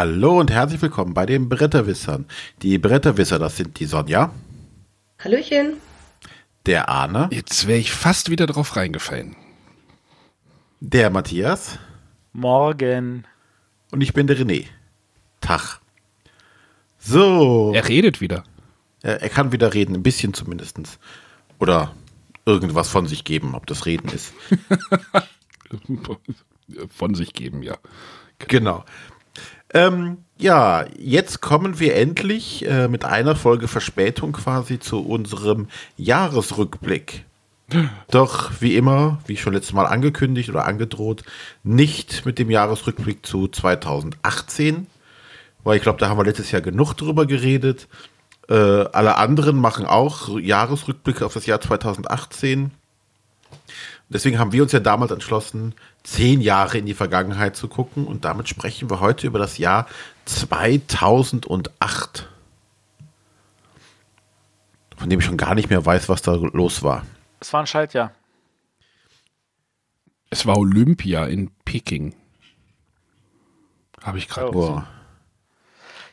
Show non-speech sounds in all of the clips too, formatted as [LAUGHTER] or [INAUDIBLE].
Hallo und herzlich willkommen bei den Bretterwissern. Die Bretterwisser, das sind die Sonja. Hallöchen. Der Arne. Jetzt wäre ich fast wieder drauf reingefallen. Der Matthias. Morgen. Und ich bin der René. Tag. So. Er redet wieder. Er, er kann wieder reden, ein bisschen zumindest. Oder irgendwas von sich geben, ob das Reden ist. [LAUGHS] [LAUGHS] von sich geben, ja. Genau. Ähm, ja, jetzt kommen wir endlich äh, mit einer Folge Verspätung quasi zu unserem Jahresrückblick. Doch wie immer, wie schon letztes Mal angekündigt oder angedroht, nicht mit dem Jahresrückblick zu 2018, weil ich glaube, da haben wir letztes Jahr genug drüber geredet. Äh, alle anderen machen auch Jahresrückblicke auf das Jahr 2018. Deswegen haben wir uns ja damals entschlossen, zehn Jahre in die Vergangenheit zu gucken und damit sprechen wir heute über das Jahr 2008. Von dem ich schon gar nicht mehr weiß, was da los war. Es war ein Schaltjahr. Es war Olympia in Peking. Habe ich gerade oh.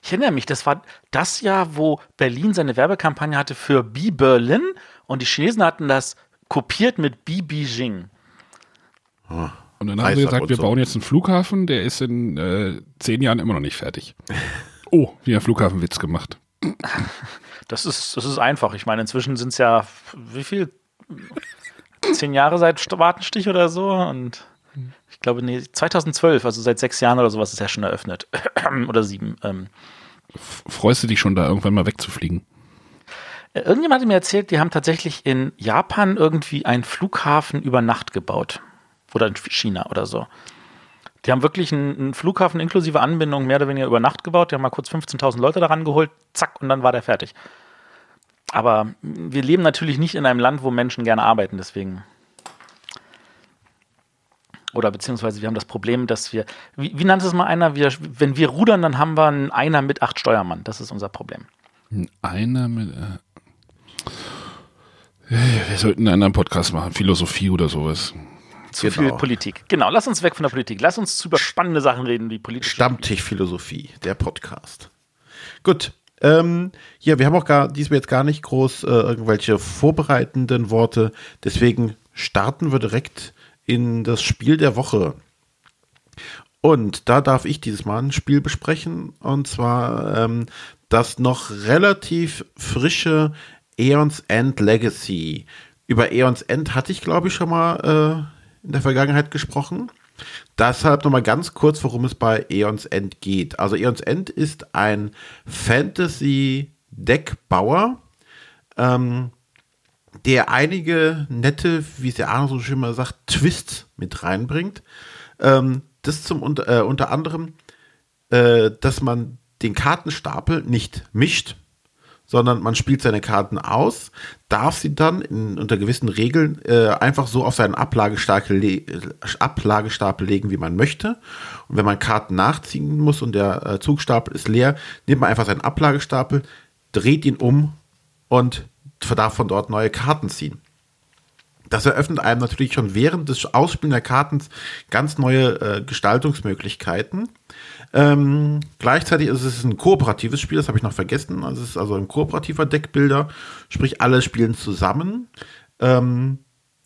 Ich erinnere mich, das war das Jahr, wo Berlin seine Werbekampagne hatte für Be Berlin und die Chinesen hatten das kopiert mit Be Beijing. Oh. Und dann haben sie gesagt, wir so. bauen jetzt einen Flughafen, der ist in äh, zehn Jahren immer noch nicht fertig. [LAUGHS] Oh, wieder Flughafenwitz gemacht. Das ist, das ist einfach. Ich meine, inzwischen sind es ja, wie viel? Zehn Jahre seit Wartenstich oder so. Und ich glaube, nee, 2012, also seit sechs Jahren oder sowas ist ja schon eröffnet. [CLEARS THROAT] oder sieben. Ähm. Freust du dich schon da irgendwann mal wegzufliegen? Äh, irgendjemand hat mir erzählt, die haben tatsächlich in Japan irgendwie einen Flughafen über Nacht gebaut. Oder in China oder so. Die haben wirklich einen, Flughafen inklusive Anbindung mehr oder weniger über Nacht gebaut. Die haben mal kurz 15.000 Leute daran geholt, zack, und dann war der fertig. Aber wir leben natürlich nicht in einem Land, wo Menschen gerne arbeiten, deswegen. Oder beziehungsweise wir haben das Problem, dass wir, wie, wie nannte es mal einer, wir, wenn wir rudern, dann haben wir einen Einer mit acht Steuermann. Das ist unser Problem. Ein Einer mit. Äh wir sollten einen anderen Podcast machen, Philosophie oder sowas. Zu genau. viel Politik. Genau, lass uns weg von der Politik. Lass uns über spannende Sachen reden, wie Politik. Stammtischphilosophie, der Podcast. Gut. Ähm, ja, wir haben auch gar diesmal jetzt gar nicht groß äh, irgendwelche vorbereitenden Worte. Deswegen starten wir direkt in das Spiel der Woche. Und da darf ich dieses Mal ein Spiel besprechen. Und zwar ähm, das noch relativ frische Aeons End Legacy. Über Aeons End hatte ich, glaube ich, schon mal äh, in der Vergangenheit gesprochen. Deshalb nochmal ganz kurz, worum es bei Aeons End geht. Also Aeons End ist ein Fantasy-Deckbauer, ähm, der einige nette, wie es der Arno so schön mal sagt, Twists mit reinbringt. Ähm, das zum äh, unter anderem, äh, dass man den Kartenstapel nicht mischt, sondern man spielt seine Karten aus, darf sie dann in, unter gewissen Regeln äh, einfach so auf seinen Ablagestapel, le Ablagestapel legen, wie man möchte. Und wenn man Karten nachziehen muss und der äh, Zugstapel ist leer, nimmt man einfach seinen Ablagestapel, dreht ihn um und darf von dort neue Karten ziehen. Das eröffnet einem natürlich schon während des Ausspielen der Karten ganz neue äh, Gestaltungsmöglichkeiten. Ähm, gleichzeitig ist es ein kooperatives Spiel, das habe ich noch vergessen. Also es ist also ein kooperativer Deckbilder, sprich alle spielen zusammen ähm,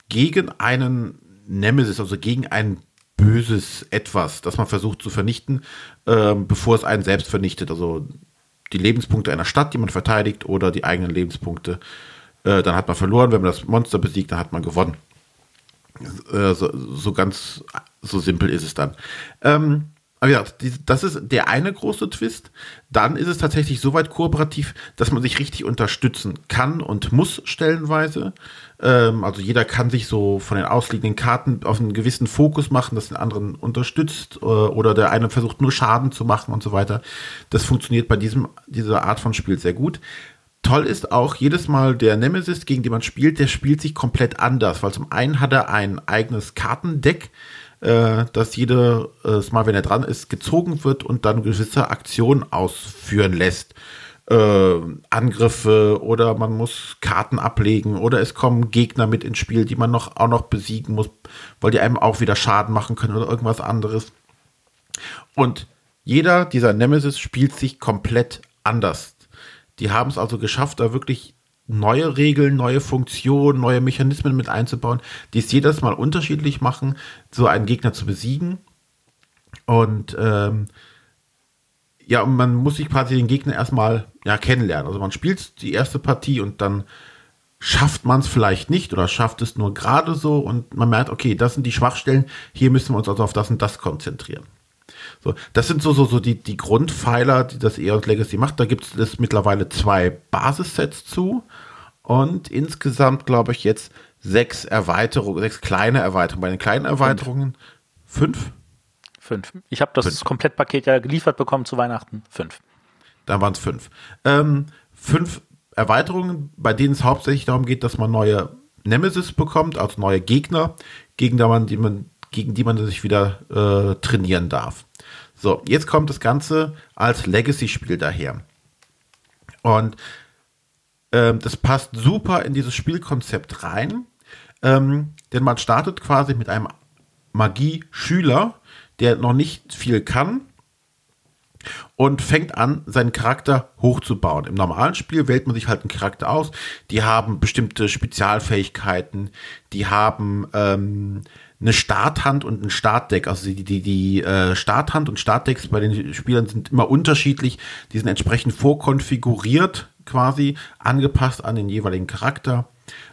gegen einen Nemesis, also gegen ein böses Etwas, das man versucht zu vernichten, ähm, bevor es einen selbst vernichtet. Also die Lebenspunkte einer Stadt, die man verteidigt, oder die eigenen Lebenspunkte. Äh, dann hat man verloren. Wenn man das Monster besiegt, dann hat man gewonnen. Äh, so, so, ganz so simpel ist es dann. Ähm, aber ja, das ist der eine große Twist. Dann ist es tatsächlich so weit kooperativ, dass man sich richtig unterstützen kann und muss stellenweise. Ähm, also jeder kann sich so von den ausliegenden Karten auf einen gewissen Fokus machen, das den anderen unterstützt äh, oder der eine versucht nur Schaden zu machen und so weiter. Das funktioniert bei diesem, dieser Art von Spiel sehr gut. Toll ist auch jedes Mal der Nemesis, gegen den man spielt, der spielt sich komplett anders, weil zum einen hat er ein eigenes Kartendeck, äh, dass jedes äh, Mal, wenn er dran ist, gezogen wird und dann gewisse Aktionen ausführen lässt. Äh, Angriffe oder man muss Karten ablegen oder es kommen Gegner mit ins Spiel, die man noch, auch noch besiegen muss, weil die einem auch wieder Schaden machen können oder irgendwas anderes. Und jeder dieser Nemesis spielt sich komplett anders. Die haben es also geschafft, da wirklich neue Regeln, neue Funktionen, neue Mechanismen mit einzubauen, die es jedes Mal unterschiedlich machen, so einen Gegner zu besiegen. Und ähm, ja, und man muss sich quasi den Gegner erstmal ja, kennenlernen. Also man spielt die erste Partie und dann schafft man es vielleicht nicht oder schafft es nur gerade so und man merkt, okay, das sind die Schwachstellen, hier müssen wir uns also auf das und das konzentrieren. So, das sind so, so, so die, die Grundpfeiler, die das Eons Legacy macht. Da gibt es mittlerweile zwei Basissets zu und insgesamt, glaube ich, jetzt sechs Erweiterungen, sechs kleine Erweiterungen. Bei den kleinen Erweiterungen fünf? Fünf. Ich habe das fünf. Komplettpaket ja geliefert bekommen zu Weihnachten. Fünf. Da waren es fünf. Ähm, fünf Erweiterungen, bei denen es hauptsächlich darum geht, dass man neue Nemesis bekommt, also neue Gegner, gegen die man, die man, gegen die man sich wieder äh, trainieren darf. So, jetzt kommt das Ganze als Legacy-Spiel daher. Und ähm, das passt super in dieses Spielkonzept rein, ähm, denn man startet quasi mit einem Magie-Schüler, der noch nicht viel kann und fängt an, seinen Charakter hochzubauen. Im normalen Spiel wählt man sich halt einen Charakter aus. Die haben bestimmte Spezialfähigkeiten, die haben ähm, eine Starthand und ein Startdeck. Also die, die, die äh, Starthand und Startdecks bei den Spielern sind immer unterschiedlich. Die sind entsprechend vorkonfiguriert, quasi angepasst an den jeweiligen Charakter.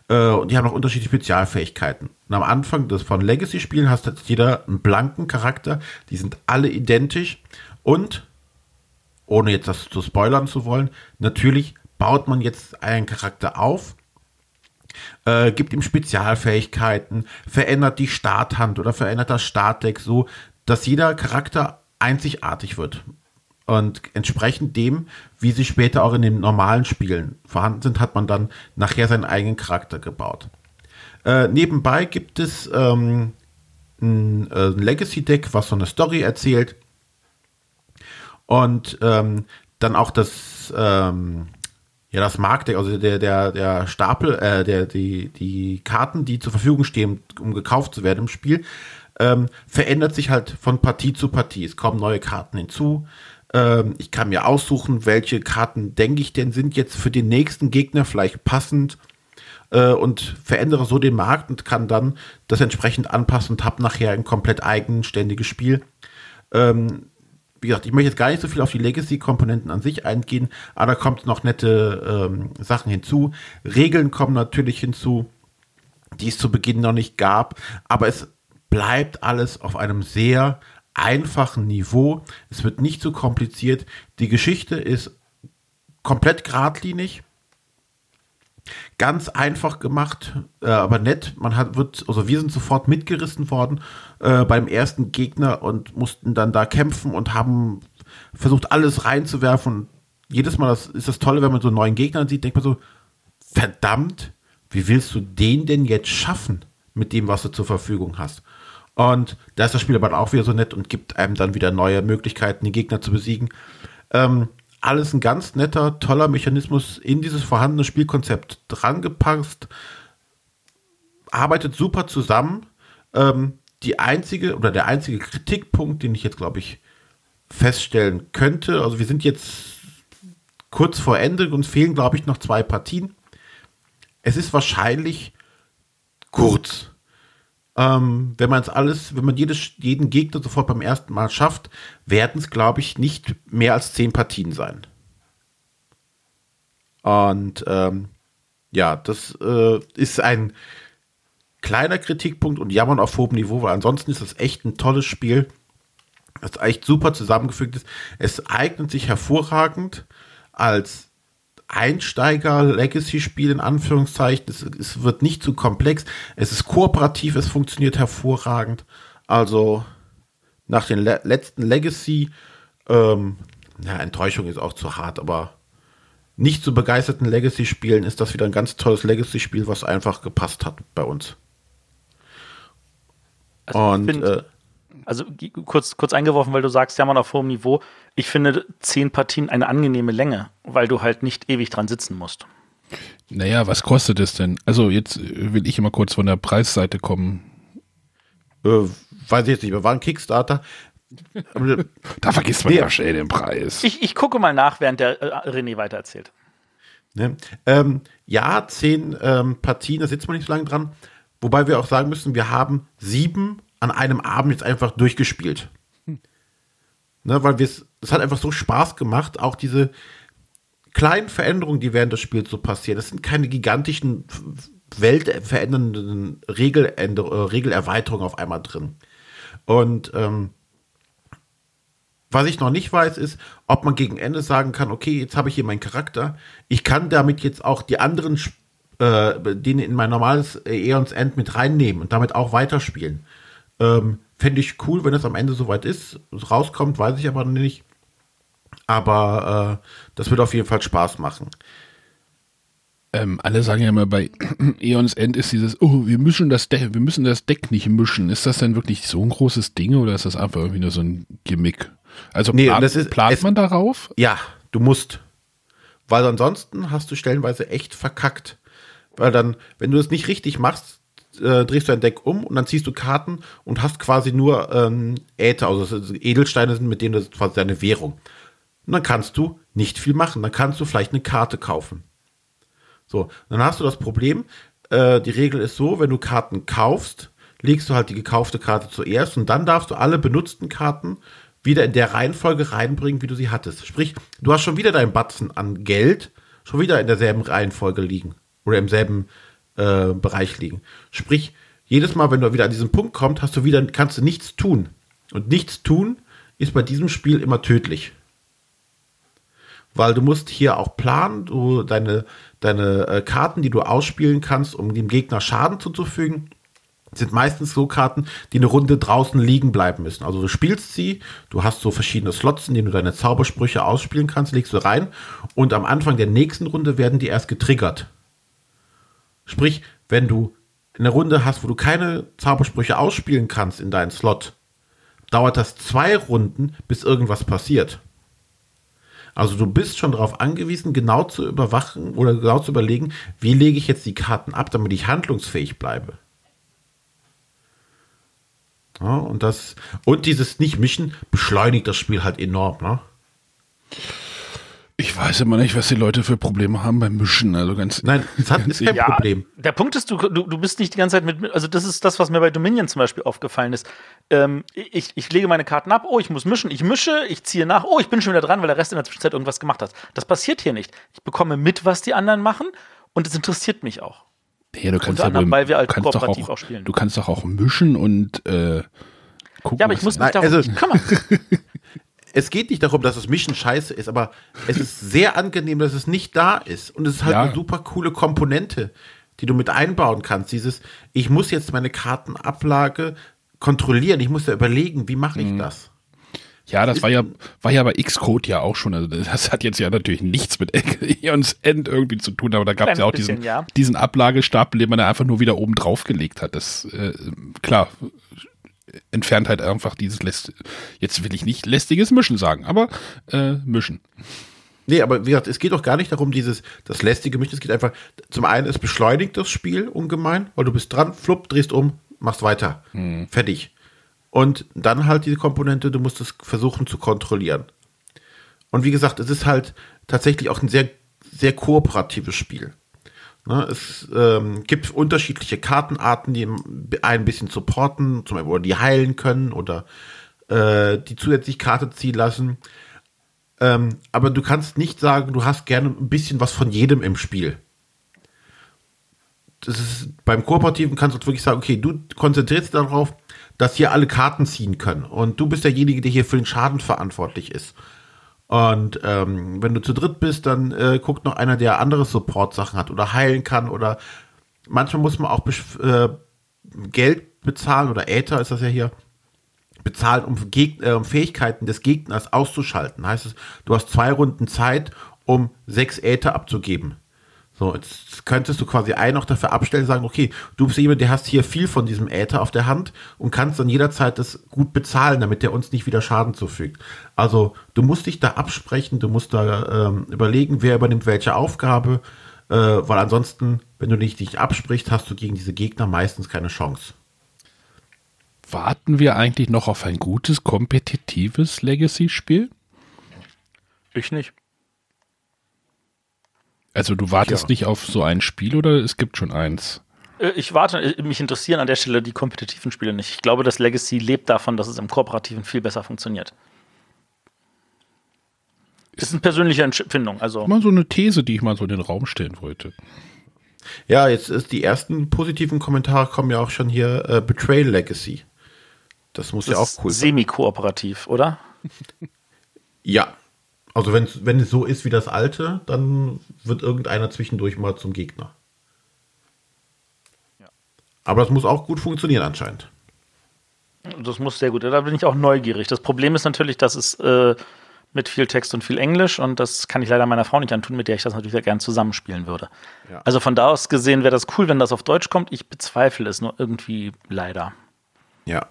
Äh, und die haben auch unterschiedliche Spezialfähigkeiten. Und am Anfang des von Legacy-Spielen hast jetzt jeder einen blanken Charakter. Die sind alle identisch. Und, ohne jetzt das zu spoilern zu wollen, natürlich baut man jetzt einen Charakter auf äh, gibt ihm Spezialfähigkeiten, verändert die Starthand oder verändert das Startdeck so, dass jeder Charakter einzigartig wird. Und entsprechend dem, wie sie später auch in den normalen Spielen vorhanden sind, hat man dann nachher seinen eigenen Charakter gebaut. Äh, nebenbei gibt es ähm, ein, äh, ein Legacy-Deck, was so eine Story erzählt. Und ähm, dann auch das, ähm, ja, das Marktdeck, also der, der, der Stapel, äh, der, die, die Karten, die zur Verfügung stehen, um gekauft zu werden im Spiel, ähm, verändert sich halt von Partie zu Partie. Es kommen neue Karten hinzu. Ähm, ich kann mir aussuchen, welche Karten, denke ich denn, sind jetzt für den nächsten Gegner vielleicht passend äh, und verändere so den Markt und kann dann das entsprechend anpassen und habe nachher ein komplett eigenständiges Spiel. Ähm, wie gesagt, ich möchte jetzt gar nicht so viel auf die Legacy-Komponenten an sich eingehen, aber da kommt noch nette ähm, Sachen hinzu. Regeln kommen natürlich hinzu, die es zu Beginn noch nicht gab, aber es bleibt alles auf einem sehr einfachen Niveau. Es wird nicht zu so kompliziert. Die Geschichte ist komplett geradlinig. Ganz einfach gemacht, äh, aber nett. Man hat, wird, also wir sind sofort mitgerissen worden äh, beim ersten Gegner und mussten dann da kämpfen und haben versucht, alles reinzuwerfen. Jedes Mal das, ist das Tolle, wenn man so einen neuen Gegner sieht, denkt man so, verdammt, wie willst du den denn jetzt schaffen mit dem, was du zur Verfügung hast? Und da ist das Spiel aber auch wieder so nett und gibt einem dann wieder neue Möglichkeiten, die Gegner zu besiegen. Ähm, alles ein ganz netter, toller Mechanismus in dieses vorhandene Spielkonzept drangepasst. Arbeitet super zusammen. Ähm, die einzige oder der einzige Kritikpunkt, den ich jetzt, glaube ich, feststellen könnte, also wir sind jetzt kurz vor Ende, uns fehlen, glaube ich, noch zwei Partien. Es ist wahrscheinlich kurz. Ähm, wenn man es alles, wenn man jedes, jeden Gegner sofort beim ersten Mal schafft, werden es, glaube ich, nicht mehr als zehn Partien sein. Und ähm, ja, das äh, ist ein kleiner Kritikpunkt und jammern auf hohem Niveau, weil ansonsten ist das echt ein tolles Spiel, das echt super zusammengefügt ist. Es eignet sich hervorragend als Einsteiger-Legacy-Spiel in Anführungszeichen. Es, es, wird nicht zu komplex. Es ist kooperativ, es funktioniert hervorragend. Also nach den le letzten Legacy, ähm, ja, Enttäuschung ist auch zu hart, aber nicht zu begeisterten Legacy-Spielen ist das wieder ein ganz tolles Legacy-Spiel, was einfach gepasst hat bei uns. Also Und find, äh, also kurz, kurz eingeworfen, weil du sagst, ja, man auf hohem Niveau. Ich finde zehn Partien eine angenehme Länge, weil du halt nicht ewig dran sitzen musst. Naja, was kostet es denn? Also jetzt will ich immer kurz von der Preisseite kommen. Äh, weiß ich jetzt nicht, wir waren Kickstarter. [LAUGHS] da vergisst man nee. ja schnell den Preis. Ich, ich gucke mal nach, während der äh, René weitererzählt. Ne? Ähm, ja, zehn ähm, Partien, da sitzt man nicht so lange dran. Wobei wir auch sagen müssen, wir haben sieben an einem Abend jetzt einfach durchgespielt. Ne, weil es hat einfach so Spaß gemacht, auch diese kleinen Veränderungen, die während des Spiels so passieren. Das sind keine gigantischen weltverändernden Regeländer äh, Regelerweiterungen auf einmal drin. Und ähm, was ich noch nicht weiß, ist, ob man gegen Ende sagen kann, okay, jetzt habe ich hier meinen Charakter. Ich kann damit jetzt auch die anderen, äh, den in mein normales Eons End mit reinnehmen und damit auch weiterspielen. Ähm, Fände ich cool, wenn es am Ende soweit ist. Rauskommt, weiß ich aber noch nicht. Aber äh, das wird auf jeden Fall Spaß machen. Ähm, alle sagen ja immer bei [CLEARS THROAT] Eons End ist dieses, oh, wir mischen das Deck, wir müssen das Deck nicht mischen. Ist das denn wirklich so ein großes Ding oder ist das einfach irgendwie nur so ein Gimmick? Also nee, plant, ist, plant es, man darauf? Ja, du musst. Weil ansonsten hast du stellenweise echt verkackt. Weil dann, wenn du das nicht richtig machst, äh, drehst du dein Deck um und dann ziehst du Karten und hast quasi nur ähm, Äther, also Edelsteine sind, mit denen das quasi deine Währung. Und dann kannst du nicht viel machen. Dann kannst du vielleicht eine Karte kaufen. So, dann hast du das Problem, äh, die Regel ist so, wenn du Karten kaufst, legst du halt die gekaufte Karte zuerst und dann darfst du alle benutzten Karten wieder in der Reihenfolge reinbringen, wie du sie hattest. Sprich, du hast schon wieder deinen Batzen an Geld, schon wieder in derselben Reihenfolge liegen oder im selben äh, Bereich liegen. Sprich, jedes Mal, wenn du wieder an diesen Punkt kommst, hast du wieder, kannst du nichts tun. Und nichts tun ist bei diesem Spiel immer tödlich. Weil du musst hier auch planen, du deine, deine äh, Karten, die du ausspielen kannst, um dem Gegner Schaden zuzufügen, sind meistens so Karten, die eine Runde draußen liegen bleiben müssen. Also du spielst sie, du hast so verschiedene Slots, in denen du deine Zaubersprüche ausspielen kannst, legst du rein und am Anfang der nächsten Runde werden die erst getriggert. Sprich, wenn du eine Runde hast, wo du keine Zaubersprüche ausspielen kannst in deinen Slot, dauert das zwei Runden, bis irgendwas passiert. Also du bist schon darauf angewiesen, genau zu überwachen oder genau zu überlegen, wie lege ich jetzt die Karten ab, damit ich handlungsfähig bleibe. Ja, und das und dieses Nicht-Mischen beschleunigt das Spiel halt enorm, ne? Ich weiß immer nicht, was die Leute für Probleme haben beim Mischen. Also ganz Nein, das hat, ist kein ja, Problem. Der Punkt ist, du, du, du bist nicht die ganze Zeit mit. Also, das ist das, was mir bei Dominion zum Beispiel aufgefallen ist. Ähm, ich, ich lege meine Karten ab, oh, ich muss mischen, ich mische, ich ziehe nach, oh, ich bin schon wieder dran, weil der Rest in der Zwischenzeit irgendwas gemacht hat. Das passiert hier nicht. Ich bekomme mit, was die anderen machen und es interessiert mich auch. Ja, du kannst Unter anderem, weil wir halt kooperativ auch, auch, spielen. Du kannst doch auch mischen und äh, gucken. Ja, aber ich muss mich darum also, kümmern. [LAUGHS] es geht nicht darum, dass das Mischen scheiße ist, aber es ist sehr angenehm, dass es nicht da ist. Und es ist halt ja. eine super coole Komponente, die du mit einbauen kannst. Dieses, ich muss jetzt meine Kartenablage kontrollieren. Ich muss ja überlegen, wie mache ich mhm. das? Ja, das war ja, war ja bei Xcode ja auch schon. Also das hat jetzt ja natürlich nichts mit [LAUGHS] Eons End irgendwie zu tun, aber da gab es ja auch bisschen, diesen, ja. diesen Ablagestapel, den man da einfach nur wieder oben drauf gelegt hat. Das, äh, klar, entfernt halt einfach dieses läst jetzt will ich nicht lästiges Mischen sagen, aber äh, Mischen. Nee, aber wie gesagt, es geht doch gar nicht darum, dieses, das lästige Mischen, es geht einfach, zum einen, es beschleunigt das Spiel ungemein, weil du bist dran, flupp, drehst um, machst weiter. Hm. Fertig. Und dann halt diese Komponente, du musst es versuchen zu kontrollieren. Und wie gesagt, es ist halt tatsächlich auch ein sehr, sehr kooperatives Spiel. Ne, es ähm, gibt unterschiedliche Kartenarten, die ein bisschen supporten, zum Beispiel, oder die heilen können oder äh, die zusätzlich Karte ziehen lassen. Ähm, aber du kannst nicht sagen, du hast gerne ein bisschen was von jedem im Spiel. Das ist, beim Kooperativen kannst du wirklich sagen, okay, du konzentrierst dich darauf, dass hier alle Karten ziehen können. Und du bist derjenige, der hier für den Schaden verantwortlich ist. Und ähm, wenn du zu dritt bist, dann äh, guckt noch einer, der andere Support-Sachen hat oder heilen kann oder manchmal muss man auch äh, Geld bezahlen oder Äther ist das ja hier, bezahlen, um, Geg äh, um Fähigkeiten des Gegners auszuschalten. Heißt es, du hast zwei Runden Zeit, um sechs Äther abzugeben. So, jetzt könntest du quasi einen noch dafür abstellen, sagen, okay, du bist jemand, der hast hier viel von diesem Äther auf der Hand und kannst dann jederzeit das gut bezahlen, damit der uns nicht wieder Schaden zufügt. Also du musst dich da absprechen, du musst da ähm, überlegen, wer übernimmt welche Aufgabe, äh, weil ansonsten, wenn du dich nicht absprichst, hast du gegen diese Gegner meistens keine Chance. Warten wir eigentlich noch auf ein gutes, kompetitives Legacy-Spiel? Ich nicht. Also du wartest ja. nicht auf so ein Spiel oder es gibt schon eins? Äh, ich warte, äh, mich interessieren an der Stelle die kompetitiven Spiele nicht. Ich glaube, das Legacy lebt davon, dass es im Kooperativen viel besser funktioniert. Ist eine persönliche Empfindung. Also mal so eine These, die ich mal so in den Raum stellen wollte. Ja, jetzt ist die ersten positiven Kommentare kommen ja auch schon hier äh, Betrayal Legacy. Das muss das ja auch cool sein. Semi-kooperativ, oder? ja. Also wenn es so ist wie das alte, dann wird irgendeiner zwischendurch mal zum Gegner. Ja. Aber das muss auch gut funktionieren anscheinend. Das muss sehr gut. Da bin ich auch neugierig. Das Problem ist natürlich, dass es äh, mit viel Text und viel Englisch und das kann ich leider meiner Frau nicht antun, mit der ich das natürlich sehr gern zusammenspielen würde. Ja. Also von da aus gesehen wäre das cool, wenn das auf Deutsch kommt. Ich bezweifle es nur irgendwie leider. Ja.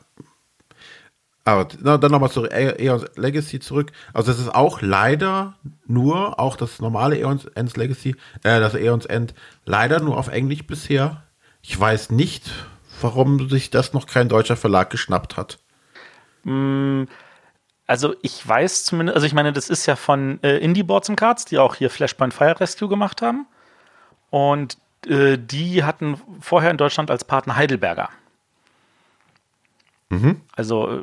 Aber na, dann nochmal zu Aeons Legacy zurück. Also es ist auch leider nur, auch das normale Aeons End Legacy, äh, das Aeons End, leider nur auf Englisch bisher. Ich weiß nicht, warum sich das noch kein deutscher Verlag geschnappt hat. Mm, also ich weiß zumindest, also ich meine, das ist ja von äh, Indie Boards and Cards, die auch hier Flashpoint Fire Rescue gemacht haben. Und äh, die hatten vorher in Deutschland als Partner Heidelberger. Mhm. Also äh,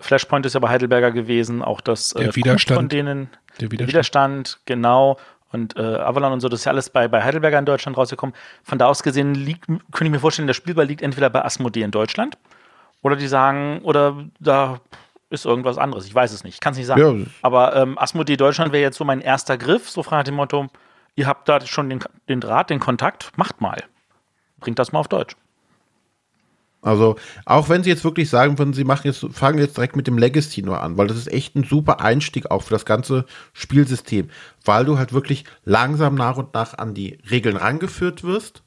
Flashpoint ist ja bei Heidelberger gewesen, auch das äh, der Widerstand von denen. Der Widerstand, Widerstand genau. Und äh, Avalon und so, das ist ja alles bei, bei Heidelberger in Deutschland rausgekommen. Von da aus gesehen liegt, könnte ich mir vorstellen, der Spielball liegt entweder bei Asmodee in Deutschland oder die sagen, oder da ist irgendwas anderes. Ich weiß es nicht. Ich kann es nicht sagen. Ja. Aber ähm, Asmodee Deutschland wäre jetzt so mein erster Griff, so frei nach dem Motto, ihr habt da schon den, den Draht, den Kontakt, macht mal. Bringt das mal auf Deutsch. Also, auch wenn sie jetzt wirklich sagen würden, sie machen jetzt, fangen jetzt direkt mit dem Legacy nur an, weil das ist echt ein super Einstieg auch für das ganze Spielsystem, weil du halt wirklich langsam nach und nach an die Regeln rangeführt wirst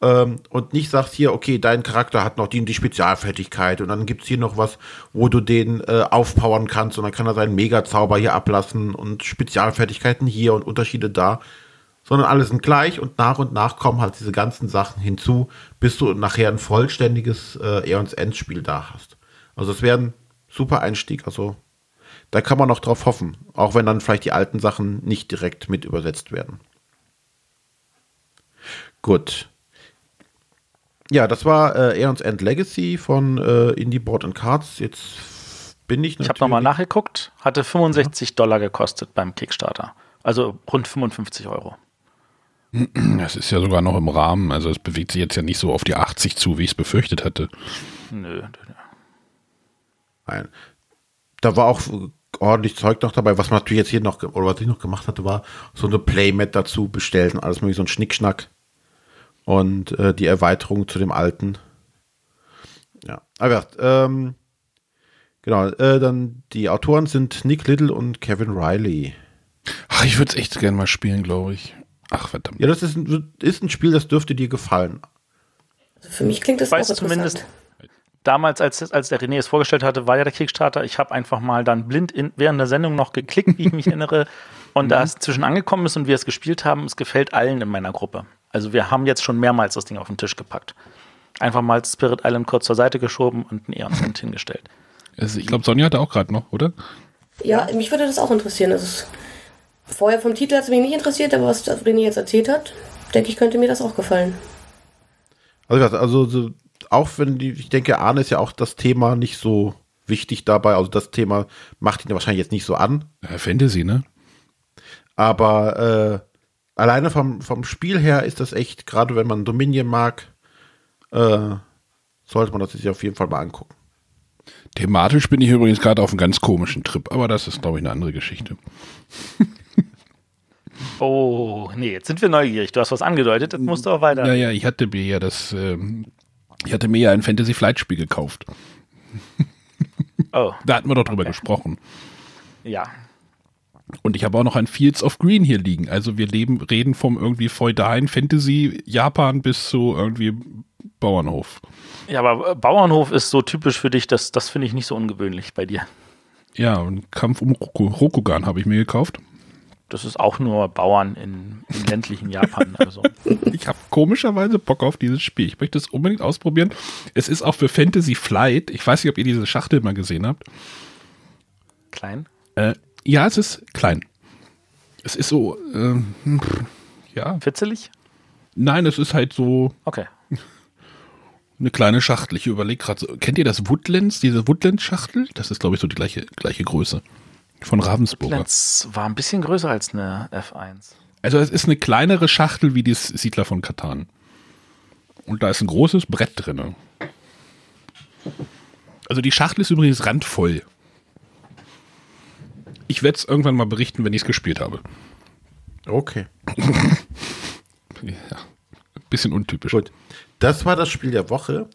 ähm, und nicht sagst hier, okay, dein Charakter hat noch die, die Spezialfertigkeit und dann gibt es hier noch was, wo du den äh, aufpowern kannst und dann kann er seinen Mega-Zauber hier ablassen und Spezialfertigkeiten hier und Unterschiede da, sondern alles sind gleich und nach und nach kommen halt diese ganzen Sachen hinzu, bis du nachher ein vollständiges äh, Eons Endspiel da hast. Also es wäre ein super Einstieg, also da kann man noch drauf hoffen, auch wenn dann vielleicht die alten Sachen nicht direkt mit übersetzt werden. Gut. Ja, das war äh, Aeons End Legacy von äh, Indie Board and Cards. Jetzt bin ich Ich habe nochmal nachgeguckt, hatte 65 ja. Dollar gekostet beim Kickstarter. Also rund 55 Euro. Das ist ja sogar noch im Rahmen. Also es bewegt sich jetzt ja nicht so auf die 80 zu, wie ich es befürchtet hatte. Nö. Nein. Da war auch ordentlich Zeug noch dabei. Was man natürlich jetzt hier noch, oder was ich noch gemacht hatte, war so eine Playmat dazu bestellt und alles mögliche, so ein Schnickschnack und äh, die Erweiterung zu dem alten. Ja, aber ähm, genau, äh, dann die Autoren sind Nick Little und Kevin Riley. Ach, ich würde es echt gerne mal spielen, glaube ich. Ach, verdammt. Ja, das ist ein, ist ein Spiel, das dürfte dir gefallen. Also für mich klingt das ich weiß zumindest. Damals, als, als der René es vorgestellt hatte, war ja der Kickstarter. Ich habe einfach mal dann blind in, während der Sendung noch geklickt, wie ich mich erinnere. [LAUGHS] Und da mhm. es zwischen angekommen ist und wir es gespielt haben, es gefällt allen in meiner Gruppe. Also wir haben jetzt schon mehrmals das Ding auf den Tisch gepackt. Einfach mal Spirit Island kurz zur Seite geschoben und ein Eons [LAUGHS] hingestellt. Also ich glaube, Sonja hatte auch gerade noch, oder? Ja, mich würde das auch interessieren. Also vorher vom Titel hat es mich nicht interessiert, aber was René jetzt erzählt hat, denke ich, könnte mir das auch gefallen. Also, also so, auch wenn die, ich denke, Arne ist ja auch das Thema nicht so wichtig dabei. Also das Thema macht ihn wahrscheinlich jetzt nicht so an. Ja, Fantasy, ne? Aber äh, alleine vom, vom Spiel her ist das echt, gerade wenn man Dominion mag, äh, sollte man das sich auf jeden Fall mal angucken. Thematisch bin ich übrigens gerade auf einem ganz komischen Trip, aber das ist, glaube ich, eine andere Geschichte. [LAUGHS] oh, nee, jetzt sind wir neugierig. Du hast was angedeutet, jetzt musst du auch weiter. Ja, ja, ich hatte mir ja das, ähm, ich hatte mir ja ein Fantasy Flight Spiel gekauft. [LAUGHS] oh. Da hatten wir doch drüber okay. gesprochen. Ja, und ich habe auch noch ein Fields of Green hier liegen. Also wir leben, reden vom irgendwie feudalen Fantasy Japan bis zu irgendwie Bauernhof. Ja, aber Bauernhof ist so typisch für dich, das, das finde ich nicht so ungewöhnlich bei dir. Ja, und Kampf um Rokugan habe ich mir gekauft. Das ist auch nur Bauern in, in ländlichen Japan. Also. [LAUGHS] Ich habe komischerweise Bock auf dieses Spiel. Ich möchte es unbedingt ausprobieren. Es ist auch für Fantasy Flight. Ich weiß nicht, ob ihr diese Schachtel mal gesehen habt. Klein? Äh, ja, es ist klein. Es ist so, äh, ja. Fitzelig? Nein, es ist halt so. Okay. [LAUGHS] Eine kleine Schachtel. Ich überlege gerade, so, kennt ihr das Woodlands, diese Woodlands-Schachtel? Das ist, glaube ich, so die gleiche, gleiche Größe. Von Ravensburger. Woodlands war ein bisschen größer als eine F1. Also es ist eine kleinere Schachtel wie die Siedler von Katan. Und da ist ein großes Brett drin. Also die Schachtel ist übrigens randvoll. Ich werde es irgendwann mal berichten, wenn ich es gespielt habe. Okay. [LAUGHS] ja, bisschen untypisch. Gut. Das war das Spiel der Woche.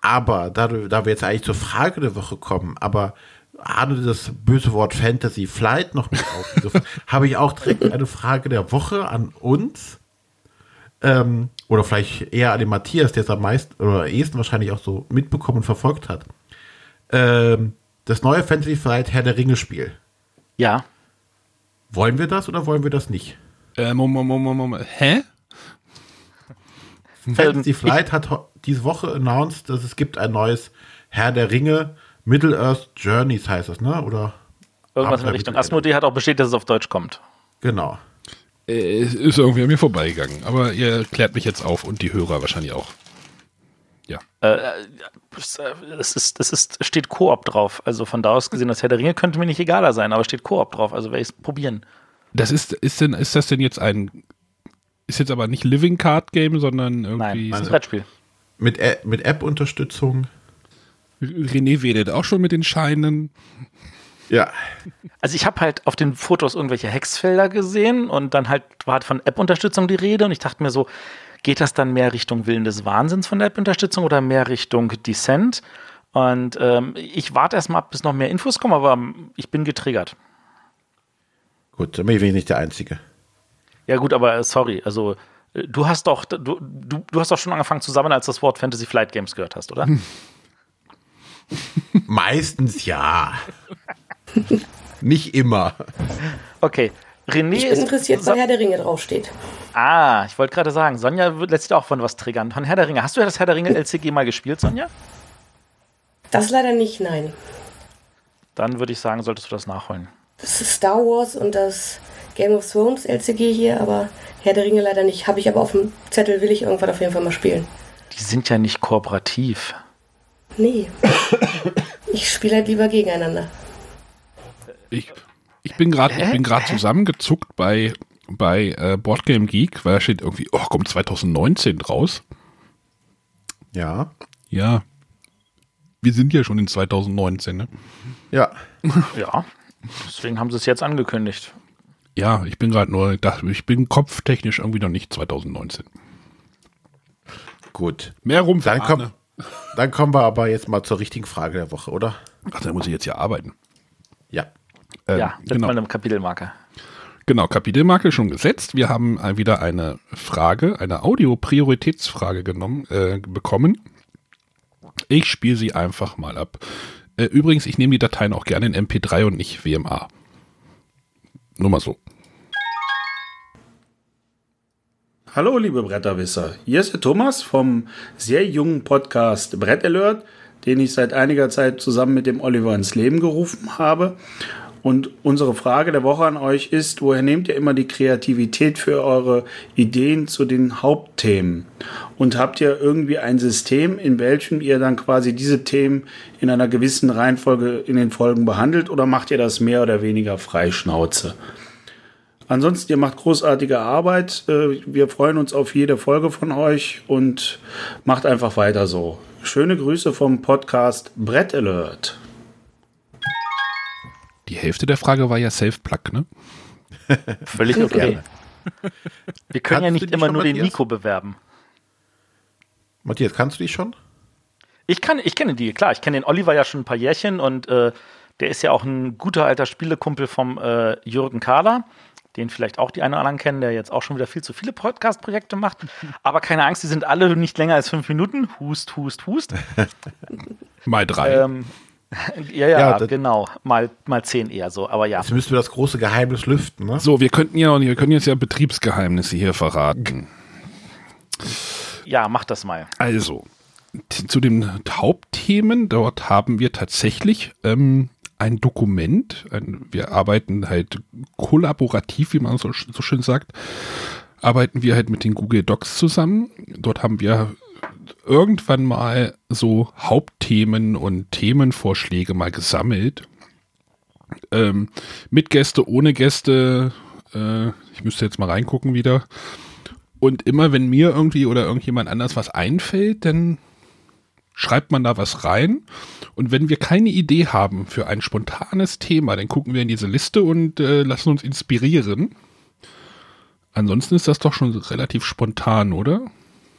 Aber da, da wir jetzt eigentlich zur Frage der Woche kommen, aber Arne das böse Wort Fantasy Flight noch mit aufgegriffen, [LAUGHS] habe ich auch direkt eine Frage der Woche an uns. Ähm, oder vielleicht eher an den Matthias, der es am meisten oder ehesten wahrscheinlich auch so mitbekommen und verfolgt hat. Ähm, das neue Fantasy Flight Herr der Ringe Spiel. Ja. Wollen wir das oder wollen wir das nicht? Äh, Moment, Moment, Moment. Hä? Fantasy Flight hat diese Woche announced, dass es gibt ein neues Herr der Ringe Middle Earth Journeys heißt das, ne? Oder irgendwas in der Richtung. Asmodee hat auch bestätigt, dass es auf Deutsch kommt. Genau. Äh, es ist irgendwie an mir vorbeigegangen, aber ihr klärt mich jetzt auf und die Hörer wahrscheinlich auch. Ja. Äh, es ist, es ist, steht Koop drauf. Also von da aus gesehen, das Herr der Ringe könnte mir nicht egaler sein, aber steht Koop drauf. Also werde ich es probieren. Das ist, ist denn, ist das denn jetzt ein, ist jetzt aber nicht Living Card Game, sondern irgendwie. Nein, ist ein Brettspiel. Mit, mit App-Unterstützung. René wedelt auch schon mit den Scheinen. Ja. Also ich habe halt auf den Fotos irgendwelche Hexfelder gesehen und dann halt war halt von App-Unterstützung die Rede und ich dachte mir so, geht das dann mehr Richtung Willen des Wahnsinns von der App-Unterstützung oder mehr Richtung Descent? Und ähm, ich warte erstmal ab, bis noch mehr Infos kommen, aber ich bin getriggert. Gut, dann bin ich nicht der Einzige. Ja gut, aber äh, sorry, also äh, du hast doch, du, du, du hast doch schon angefangen zusammen, als das Wort Fantasy Flight Games gehört hast, oder? [LAUGHS] [LAUGHS] Meistens ja. Nicht immer. Okay. René ich bin interessiert, weil Herr der Ringe draufsteht. Ah, ich wollte gerade sagen, Sonja lässt sich auch von was triggern. Von Herr der Ringe. Hast du ja das Herr der Ringe LCG mal gespielt, Sonja? Das leider nicht, nein. Dann würde ich sagen, solltest du das nachholen. Das ist Star Wars und das Game of Thrones LCG hier, aber Herr der Ringe leider nicht. Habe ich aber auf dem Zettel, will ich irgendwann auf jeden Fall mal spielen. Die sind ja nicht kooperativ. Nee. ich spiele halt lieber gegeneinander. Ich, ich bin gerade ich zusammengezuckt bei bei äh, Boardgame Geek, weil da steht irgendwie, oh, kommt 2019 raus. Ja. Ja. Wir sind ja schon in 2019, ne? Ja. [LAUGHS] ja. Deswegen haben sie es jetzt angekündigt. Ja, ich bin gerade nur, ich bin kopftechnisch irgendwie noch nicht 2019. Gut. Mehr rum. Dann, komm, dann kommen wir aber jetzt mal zur richtigen Frage der Woche, oder? Ach, da muss ich jetzt ja arbeiten. Ja. Ähm, ja, setzt genau. mal eine Kapitelmarke. Genau, Kapitelmarke schon gesetzt. Wir haben wieder eine Frage, eine Audio-Prioritätsfrage genommen, äh, bekommen. Ich spiele sie einfach mal ab. Äh, übrigens, ich nehme die Dateien auch gerne in MP3 und nicht WMA. Nur mal so. Hallo, liebe Bretterwisser. Hier ist der Thomas vom sehr jungen Podcast Brett Alert, den ich seit einiger Zeit zusammen mit dem Oliver ins Leben gerufen habe. Und unsere Frage der Woche an euch ist, woher nehmt ihr immer die Kreativität für eure Ideen zu den Hauptthemen? Und habt ihr irgendwie ein System, in welchem ihr dann quasi diese Themen in einer gewissen Reihenfolge in den Folgen behandelt oder macht ihr das mehr oder weniger freischnauze? Ansonsten, ihr macht großartige Arbeit. Äh, wir freuen uns auf jede Folge von euch und macht einfach weiter so. Schöne Grüße vom Podcast Brett Alert. Die Hälfte der Frage war ja Self-Plug, ne? [LAUGHS] Völlig okay. Wir können kannst ja nicht immer nur Matthias? den Nico bewerben. Matthias, kannst du die schon? Ich kann, ich kenne die, klar. Ich kenne den Oliver ja schon ein paar Jährchen und äh, der ist ja auch ein guter alter Spielekumpel vom äh, Jürgen Kahler, den vielleicht auch die einen oder anderen kennen, der jetzt auch schon wieder viel zu viele Podcast-Projekte macht. Aber keine Angst, die sind alle nicht länger als fünf Minuten. Hust, hust, hust. [LAUGHS] Mal drei. Ähm, [LAUGHS] ja, ja, ja genau. Mal, mal zehn eher so, aber ja. Jetzt müssen wir das große Geheimnis lüften, ne? So, wir könnten ja, wir können jetzt ja Betriebsgeheimnisse hier verraten. Ja, mach das mal. Also, zu den Hauptthemen, dort haben wir tatsächlich ähm, ein Dokument. Ein, wir arbeiten halt kollaborativ, wie man so, so schön sagt, arbeiten wir halt mit den Google Docs zusammen. Dort haben wir irgendwann mal so Hauptthemen und Themenvorschläge mal gesammelt. Ähm, mit Gäste, ohne Gäste. Äh, ich müsste jetzt mal reingucken wieder. Und immer wenn mir irgendwie oder irgendjemand anders was einfällt, dann schreibt man da was rein. Und wenn wir keine Idee haben für ein spontanes Thema, dann gucken wir in diese Liste und äh, lassen uns inspirieren. Ansonsten ist das doch schon relativ spontan, oder?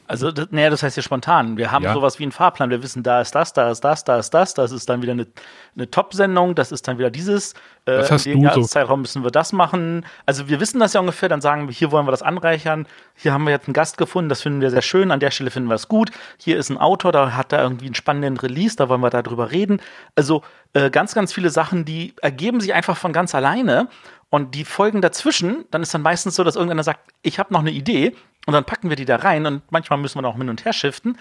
Also, das, naja, das heißt ja spontan. Wir haben ja. sowas wie einen Fahrplan. Wir wissen, da ist das, da ist das, da ist das. Das ist dann wieder eine, eine Top-Sendung. Das ist dann wieder dieses. Äh, Was hast du so? Zeitraum müssen wir das machen. Also, wir wissen das ja ungefähr. Dann sagen wir, hier wollen wir das anreichern. Hier haben wir jetzt einen Gast gefunden. Das finden wir sehr schön. An der Stelle finden wir es gut. Hier ist ein Autor, da hat er irgendwie einen spannenden Release. Da wollen wir darüber reden. Also, äh, ganz, ganz viele Sachen, die ergeben sich einfach von ganz alleine. Und die Folgen dazwischen, dann ist dann meistens so, dass irgendeiner sagt, ich habe noch eine Idee und dann packen wir die da rein und manchmal müssen wir auch hin und her shiften.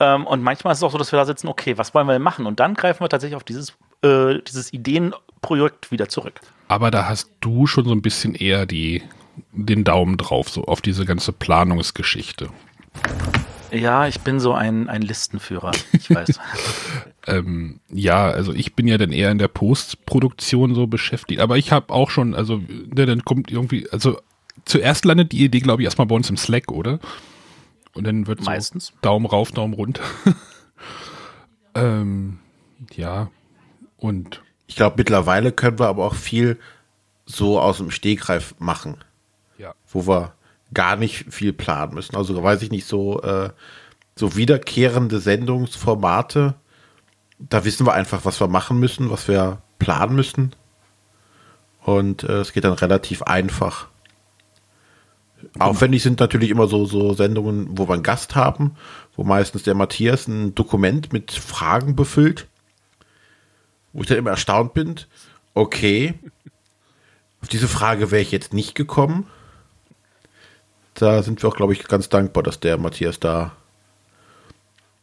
Ähm, und manchmal ist es auch so, dass wir da sitzen, okay, was wollen wir denn machen? Und dann greifen wir tatsächlich auf dieses, äh, dieses Ideenprojekt wieder zurück. Aber da hast du schon so ein bisschen eher die, den Daumen drauf, so auf diese ganze Planungsgeschichte. Ja, ich bin so ein, ein Listenführer, ich weiß. [LAUGHS] ähm, ja, also ich bin ja dann eher in der Postproduktion so beschäftigt, aber ich habe auch schon, also ne, dann kommt irgendwie, also zuerst landet die Idee, glaube ich, erstmal bei uns im Slack, oder? Und dann wird Meistens. so Daumen rauf, Daumen runter. [LAUGHS] ähm, ja, und. Ich glaube, mittlerweile können wir aber auch viel so aus dem Stegreif machen. Ja. Wo wir gar nicht viel planen müssen. Also weiß ich nicht, so, äh, so wiederkehrende Sendungsformate, da wissen wir einfach, was wir machen müssen, was wir planen müssen. Und äh, es geht dann relativ einfach. Aufwendig sind natürlich immer so, so Sendungen, wo wir einen Gast haben, wo meistens der Matthias ein Dokument mit Fragen befüllt, wo ich dann immer erstaunt bin, okay, auf diese Frage wäre ich jetzt nicht gekommen. Da sind wir auch, glaube ich, ganz dankbar, dass der Matthias da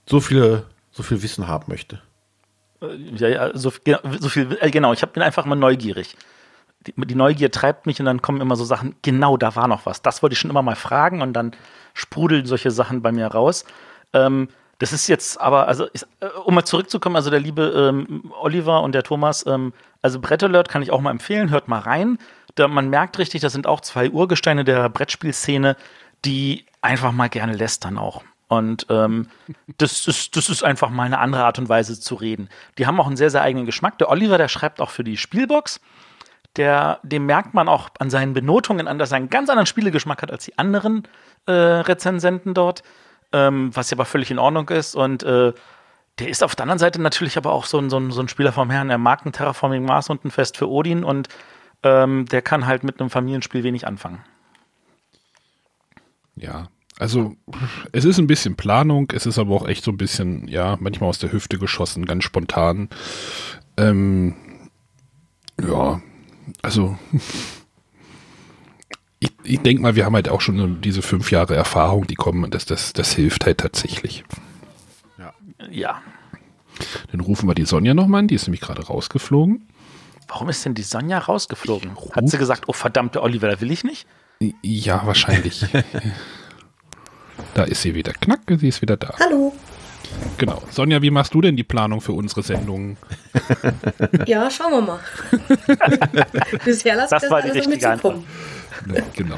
so viele, so viel Wissen haben möchte. Ja, ja, so, so viel, äh, genau, ich bin einfach immer neugierig die, Neugier treibt mich und dann kommen immer so Sachen, genau, da war noch was. Das wollte ich schon immer mal fragen und dann sprudeln solche Sachen bei mir raus. Ähm, das ist jetzt aber, also ich, äh, um mal zurückzukommen, also der liebe ähm, Oliver und der Thomas, ähm, also Brett Alert kann ich auch mal empfehlen, hört mal rein. Da, man merkt richtig, das sind auch zwei Urgesteine der Brettspielszene, die einfach mal gerne lästern auch. Und ähm, das, ist, das ist einfach mal eine andere Art und Weise zu reden. Die haben auch einen sehr, sehr eigenen Geschmack. Der Oliver, der schreibt auch für die Spielbox der, dem merkt man auch an seinen Benotungen an, dass er einen ganz anderen Spielegeschmack hat als die anderen äh, Rezensenten dort, ähm, was ja aber völlig in Ordnung ist. Und äh, der ist auf der anderen Seite natürlich aber auch so ein, so ein, so ein Spieler vom Herrn. Er mag ein Terraforming Mars und ein Fest für Odin und ähm, der kann halt mit einem Familienspiel wenig anfangen. Ja, also es ist ein bisschen Planung, es ist aber auch echt so ein bisschen, ja, manchmal aus der Hüfte geschossen, ganz spontan. Ähm, ja, also ich, ich denke mal, wir haben halt auch schon diese fünf Jahre Erfahrung, die kommen, das, das, das hilft halt tatsächlich. Ja. ja. Dann rufen wir die Sonja nochmal an, die ist nämlich gerade rausgeflogen. Warum ist denn die Sonja rausgeflogen? Hat sie gesagt, oh verdammte Oliver, da will ich nicht? Ja, wahrscheinlich. [LAUGHS] da ist sie wieder. Knack, sie ist wieder da. Hallo. Genau. Sonja, wie machst du denn die Planung für unsere Sendungen? [LAUGHS] Ja, schauen wir mal. [LAUGHS] Bisher lassen das, das war die richtige Antwort. genau.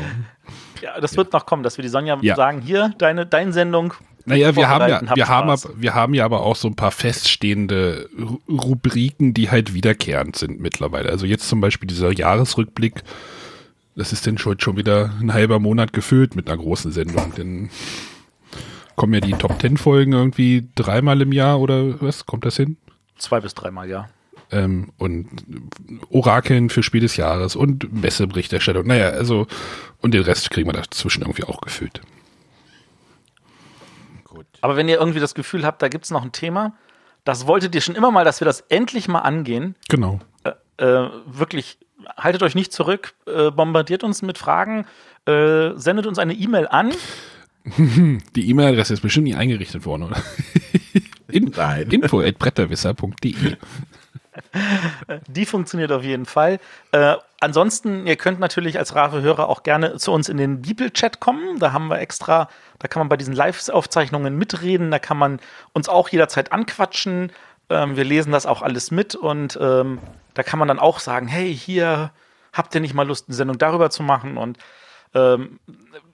Ja, das wird noch kommen, dass wir die Sonja ja. sagen, hier, deine, deine Sendung. Naja, wir haben ja, wir haben, aber, wir haben ja aber auch so ein paar feststehende Rubriken, die halt wiederkehrend sind mittlerweile. Also jetzt zum Beispiel dieser Jahresrückblick, das ist denn schon, schon wieder ein halber Monat gefüllt mit einer großen Sendung, denn kommen ja die Top Ten Folgen irgendwie dreimal im Jahr oder was? Kommt das hin? Zwei bis dreimal, ja. Ähm, und Orakeln für Spiel des Jahres und Messeberichterstattung. Naja, also, und den Rest kriegen wir dazwischen irgendwie auch gefüllt. Gut. Aber wenn ihr irgendwie das Gefühl habt, da gibt es noch ein Thema, das wolltet ihr schon immer mal, dass wir das endlich mal angehen. Genau. Äh, äh, wirklich, haltet euch nicht zurück, äh, bombardiert uns mit Fragen, äh, sendet uns eine E-Mail an. [LAUGHS] Die E-Mail-Adresse ist bestimmt nie eingerichtet worden, oder? [LAUGHS] In, Nein. [LAUGHS] Info at bretterwisser.de Die funktioniert auf jeden Fall. Äh, ansonsten, ihr könnt natürlich als rave Hörer auch gerne zu uns in den Bibel-Chat kommen. Da haben wir extra, da kann man bei diesen Live-Aufzeichnungen mitreden. Da kann man uns auch jederzeit anquatschen. Ähm, wir lesen das auch alles mit und ähm, da kann man dann auch sagen: Hey, hier habt ihr nicht mal Lust, eine Sendung darüber zu machen? Und ähm,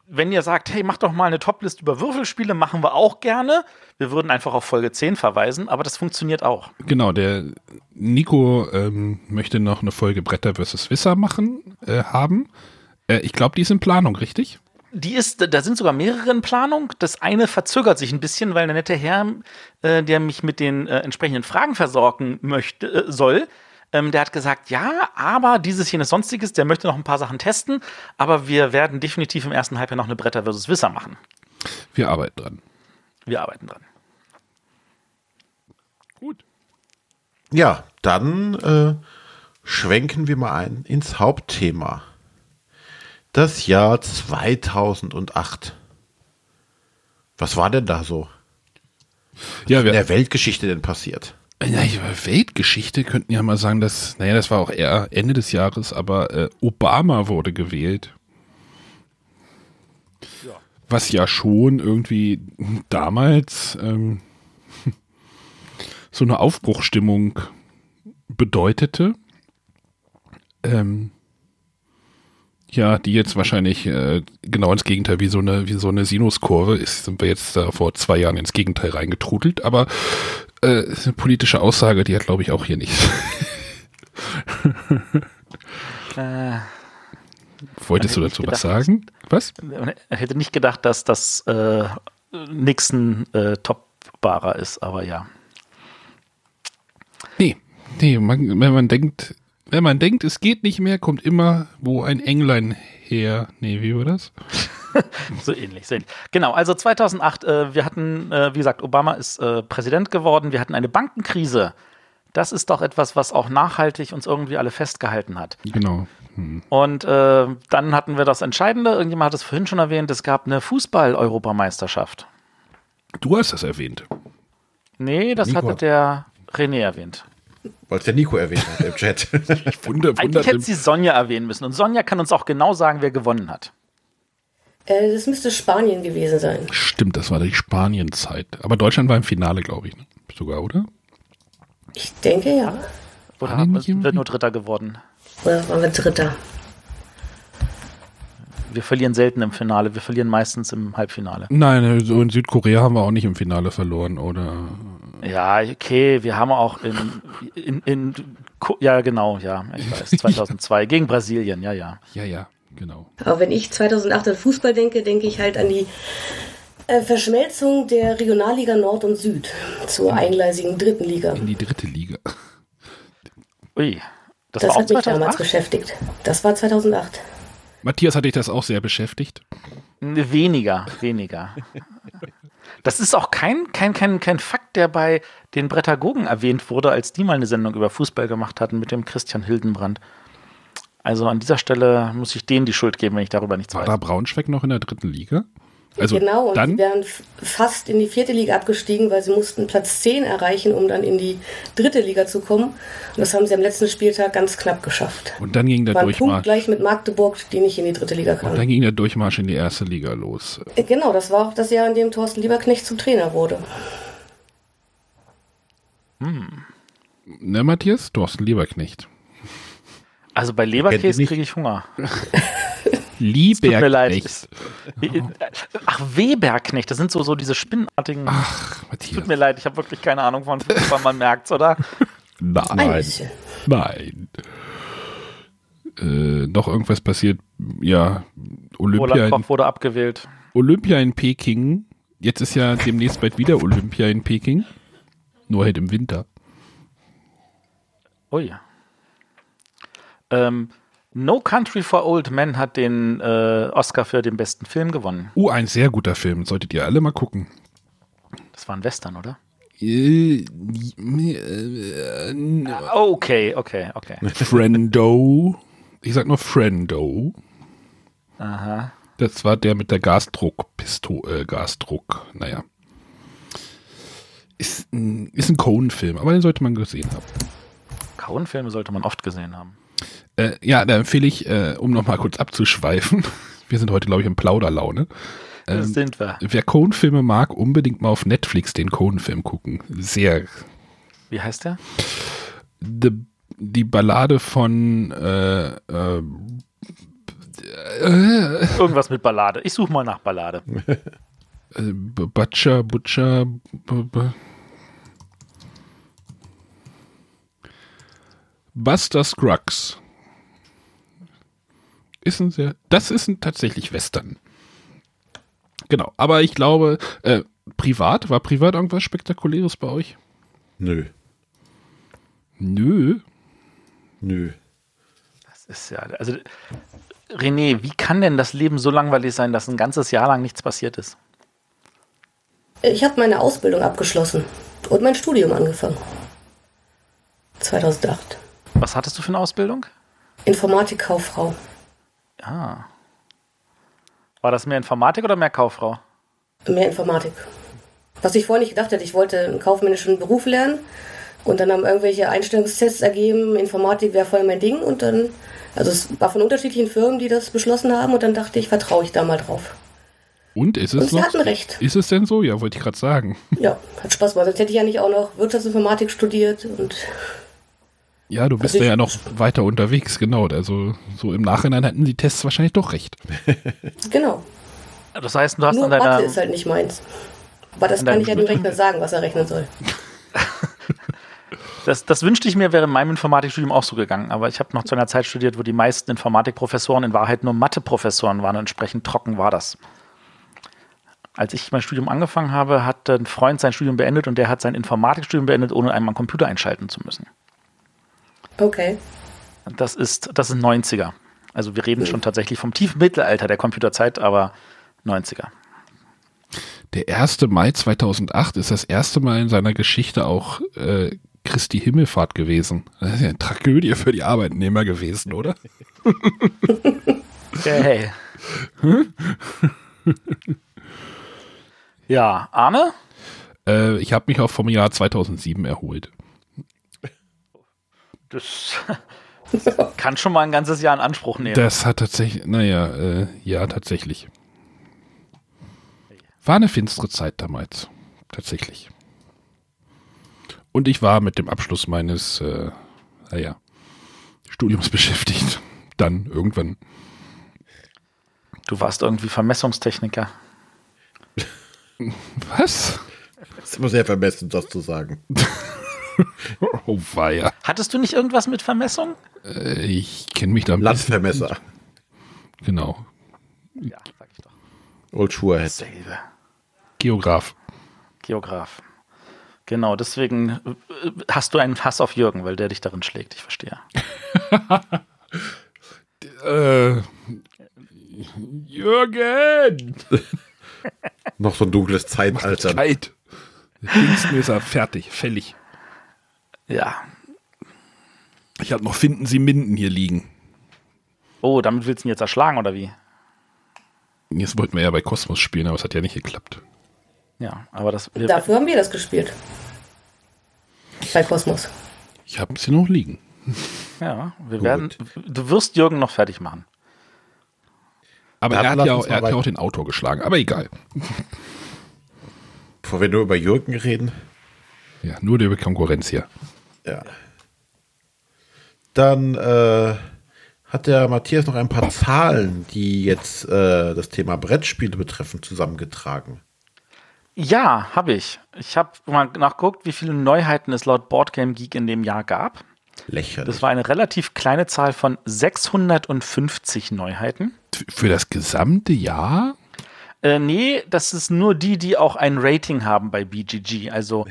wenn ihr sagt, hey, macht doch mal eine Toplist über Würfelspiele, machen wir auch gerne. Wir würden einfach auf Folge 10 verweisen, aber das funktioniert auch. Genau, der Nico ähm, möchte noch eine Folge Bretter vs. Wisser machen, äh, haben. Äh, ich glaube, die ist in Planung, richtig? Die ist, da sind sogar mehrere in Planung. Das eine verzögert sich ein bisschen, weil der nette Herr, äh, der mich mit den äh, entsprechenden Fragen versorgen möchte, äh, soll, ähm, der hat gesagt, ja, aber dieses, jenes, sonstiges, der möchte noch ein paar Sachen testen, aber wir werden definitiv im ersten Halbjahr noch eine Bretter versus Wisser machen. Wir arbeiten dran. Wir arbeiten dran. Gut. Ja, dann äh, schwenken wir mal ein ins Hauptthema. Das Jahr 2008. Was war denn da so? Ja, in der Weltgeschichte denn passiert? Ja, Weltgeschichte könnten ja mal sagen, dass, naja, das war auch eher Ende des Jahres, aber äh, Obama wurde gewählt. Ja. Was ja schon irgendwie damals ähm, [LAUGHS] so eine Aufbruchstimmung bedeutete. Ähm, ja, die jetzt wahrscheinlich äh, genau ins Gegenteil, wie so eine, wie so eine Sinuskurve ist, sind wir jetzt äh, vor zwei Jahren ins Gegenteil reingetrudelt, aber äh, ist eine politische Aussage, die hat, glaube ich, auch hier nichts. [LAUGHS] äh, Wolltest du dazu gedacht, was sagen? Was? Er hätte nicht gedacht, dass das äh, Nixon äh, topbarer ist, aber ja. Nee, nee, man, wenn man denkt, wenn man denkt, es geht nicht mehr, kommt immer wo ein Englein her. Nee, wie war das? [LAUGHS] so ähnlich, so ähnlich. Genau, also 2008, äh, wir hatten, äh, wie gesagt, Obama ist äh, Präsident geworden, wir hatten eine Bankenkrise. Das ist doch etwas, was auch nachhaltig uns irgendwie alle festgehalten hat. Genau. Hm. Und äh, dann hatten wir das Entscheidende, irgendjemand hat es vorhin schon erwähnt, es gab eine Fußball-Europameisterschaft. Du hast das erwähnt. Nee, das Nico. hatte der René erwähnt. Weil es der Nico erwähnt hat [LAUGHS] im Chat. ich wunder, wunder, Eigentlich hätte sie Sonja erwähnen müssen. Und Sonja kann uns auch genau sagen, wer gewonnen hat. Äh, das müsste Spanien gewesen sein. Stimmt, das war die Spanienzeit. Aber Deutschland war im Finale, glaube ich. Ne? Sogar, oder? Ich denke ja. Oder haben wir nur Dritter geworden? Oder waren wir Dritter? Wir verlieren selten im Finale, wir verlieren meistens im Halbfinale. Nein, so in Südkorea haben wir auch nicht im Finale verloren, oder? Ja, okay, wir haben auch in, in, in ja genau, ja, ich weiß, [LAUGHS] 2002 gegen Brasilien, ja, ja. Ja, ja genau. Aber wenn ich 2008 an Fußball denke, denke ich halt an die äh, Verschmelzung der Regionalliga Nord und Süd zur eingleisigen dritten Liga. In die dritte Liga. Ui, das, das hat mich 2008? damals beschäftigt. Das war 2008. Matthias, hat dich das auch sehr beschäftigt? Weniger, weniger. Das ist auch kein, kein, kein, kein Fakt, der bei den Brettagogen erwähnt wurde, als die mal eine Sendung über Fußball gemacht hatten mit dem Christian Hildenbrand. Also an dieser Stelle muss ich denen die Schuld geben, wenn ich darüber nichts War weiß. War da Braunschweig noch in der dritten Liga? Also genau, und dann, sie wären fast in die vierte Liga abgestiegen, weil sie mussten Platz 10 erreichen, um dann in die dritte Liga zu kommen. Und das haben sie am letzten Spieltag ganz knapp geschafft. Und dann ging der War Durchmarsch. Punkt gleich mit Magdeburg, die nicht in die dritte Liga kamen. Und dann ging der Durchmarsch in die erste Liga los. Äh, genau, das war auch das Jahr, in dem Thorsten Lieberknecht zum Trainer wurde. Hm. Ne, Matthias? Thorsten Lieberknecht. Also bei Leberkäse kriege ich Hunger. [LAUGHS] Lieberknecht. [LAUGHS] Ach, Weberknecht, das sind so, so diese spinnenartigen. Ach, Matthias. Tut mir leid, ich habe wirklich keine Ahnung von Fußball, [LAUGHS] man merkt's, oder? Nein. Nein. Äh, noch irgendwas passiert. Ja, Olympia. Koch wurde abgewählt. Olympia in Peking. Jetzt ist ja demnächst bald wieder Olympia in Peking. Nur halt im Winter. Oh ja. Ähm, No Country for Old Men hat den äh, Oscar für den besten Film gewonnen. Oh, ein sehr guter Film. Solltet ihr alle mal gucken. Das war ein Western, oder? Äh, okay, okay, okay. [LAUGHS] Friendo. Ich sag nur Friendo. Aha. Das war der mit der Gasdruckpistole, äh, Gasdruck, naja. Ist ein, ist ein Cohen-Film, aber den sollte man gesehen haben. Cohen-Filme sollte man oft gesehen haben. Äh, ja, da empfehle ich, äh, um nochmal kurz abzuschweifen, [LAUGHS] wir sind heute, glaube ich, in Plauderlaune. Ähm, das sind wir. Wer Cohen-Filme mag, unbedingt mal auf Netflix den Cohen-Film gucken. Sehr. Wie heißt der? The, die Ballade von äh, äh, Irgendwas mit Ballade. Ich suche mal nach Ballade. [LAUGHS] Äh, Butcher, Butcher. Buster Scruggs. Ist ein sehr, das ist ein tatsächlich Western. Genau, aber ich glaube, äh, privat, war privat irgendwas Spektakuläres bei euch? Nö. Nö. Nö. Das ist ja, also René, wie kann denn das Leben so langweilig sein, dass ein ganzes Jahr lang nichts passiert ist? Ich habe meine Ausbildung abgeschlossen und mein Studium angefangen. 2008. Was hattest du für eine Ausbildung? Informatikkauffrau. Ah. War das mehr Informatik oder mehr Kauffrau? Mehr Informatik. Was ich vorher nicht gedacht hätte, ich wollte einen kaufmännischen Beruf lernen und dann haben irgendwelche Einstellungstests ergeben, Informatik wäre voll mein Ding und dann, also es war von unterschiedlichen Firmen, die das beschlossen haben und dann dachte ich, vertraue ich da mal drauf. Und ist es und sie noch, hatten recht. Ist es denn so? Ja, wollte ich gerade sagen. Ja, hat Spaß gemacht. Sonst hätte ich ja nicht auch noch Wirtschaftsinformatik studiert und ja, du bist also ja noch weiter unterwegs, genau. Also so im Nachhinein hatten die Tests wahrscheinlich doch recht. [LAUGHS] genau. Das heißt, du hast Nur an deiner. Mathe ist halt nicht meins. Aber das kann ich ja dem Rechner sagen, was er rechnen soll. [LAUGHS] Das, das, wünschte ich mir, wäre in meinem Informatikstudium auch so gegangen. Aber ich habe noch zu einer Zeit studiert, wo die meisten Informatikprofessoren in Wahrheit nur Matheprofessoren waren. Und entsprechend trocken war das. Als ich mein Studium angefangen habe, hat ein Freund sein Studium beendet und der hat sein Informatikstudium beendet, ohne einmal einen Computer einschalten zu müssen. Okay. Das ist, das ist 90er. Also wir reden schon tatsächlich vom tiefen Mittelalter der Computerzeit, aber 90er. Der 1. Mai 2008 ist das erste Mal in seiner Geschichte auch äh, Christi Himmelfahrt gewesen. Das ist ja eine Tragödie für die Arbeitnehmer gewesen, oder? [LAUGHS] hey. [LAUGHS] ja, Arne? Äh, ich habe mich auch vom Jahr 2007 erholt. Das [LAUGHS] kann schon mal ein ganzes Jahr in Anspruch nehmen. Das hat tatsächlich, naja, äh, ja, tatsächlich. War eine finstere Zeit damals. Tatsächlich. Und ich war mit dem Abschluss meines, äh, naja, Studiums [LAUGHS] beschäftigt. Dann irgendwann. Du warst irgendwie Vermessungstechniker. Was? Das ist immer sehr vermessen, das zu sagen. [LAUGHS] [LAUGHS] oh weia. Hattest du nicht irgendwas mit Vermessung? Äh, ich kenne mich da ein Landvermesser. Genau. Ja, sag ich doch. Old Schuhe Selbe. Geograf. Geograf. Genau, deswegen äh, hast du einen Hass auf Jürgen, weil der dich darin schlägt, ich verstehe. [LAUGHS] äh, Jürgen! [LAUGHS] Noch so ein dunkles Zeitalter. Zeit. Pfingsten ist er fertig, fällig. Ja. Ich habe noch Finden Sie Minden hier liegen. Oh, damit willst du ihn jetzt erschlagen, oder wie? Jetzt wollten wir ja bei Kosmos spielen, aber es hat ja nicht geklappt. Ja, aber das. Dafür haben wir das gespielt. Bei Kosmos. Ich habe sie noch liegen. Ja, wir Gut. werden. Du wirst Jürgen noch fertig machen. Aber er hat, ja auch, er hat ja auch den Autor geschlagen, aber egal. Bevor wir nur über Jürgen reden. Ja, nur über Konkurrenz hier. Ja. Dann äh, hat der Matthias noch ein paar Zahlen, die jetzt äh, das Thema Brettspiele betreffen, zusammengetragen. Ja, habe ich. Ich habe mal nachgeguckt, wie viele Neuheiten es laut Boardgame Geek in dem Jahr gab. Lächerlich. Das war eine relativ kleine Zahl von 650 Neuheiten. Für das gesamte Jahr? Äh, nee, das ist nur die, die auch ein Rating haben bei BGG. Also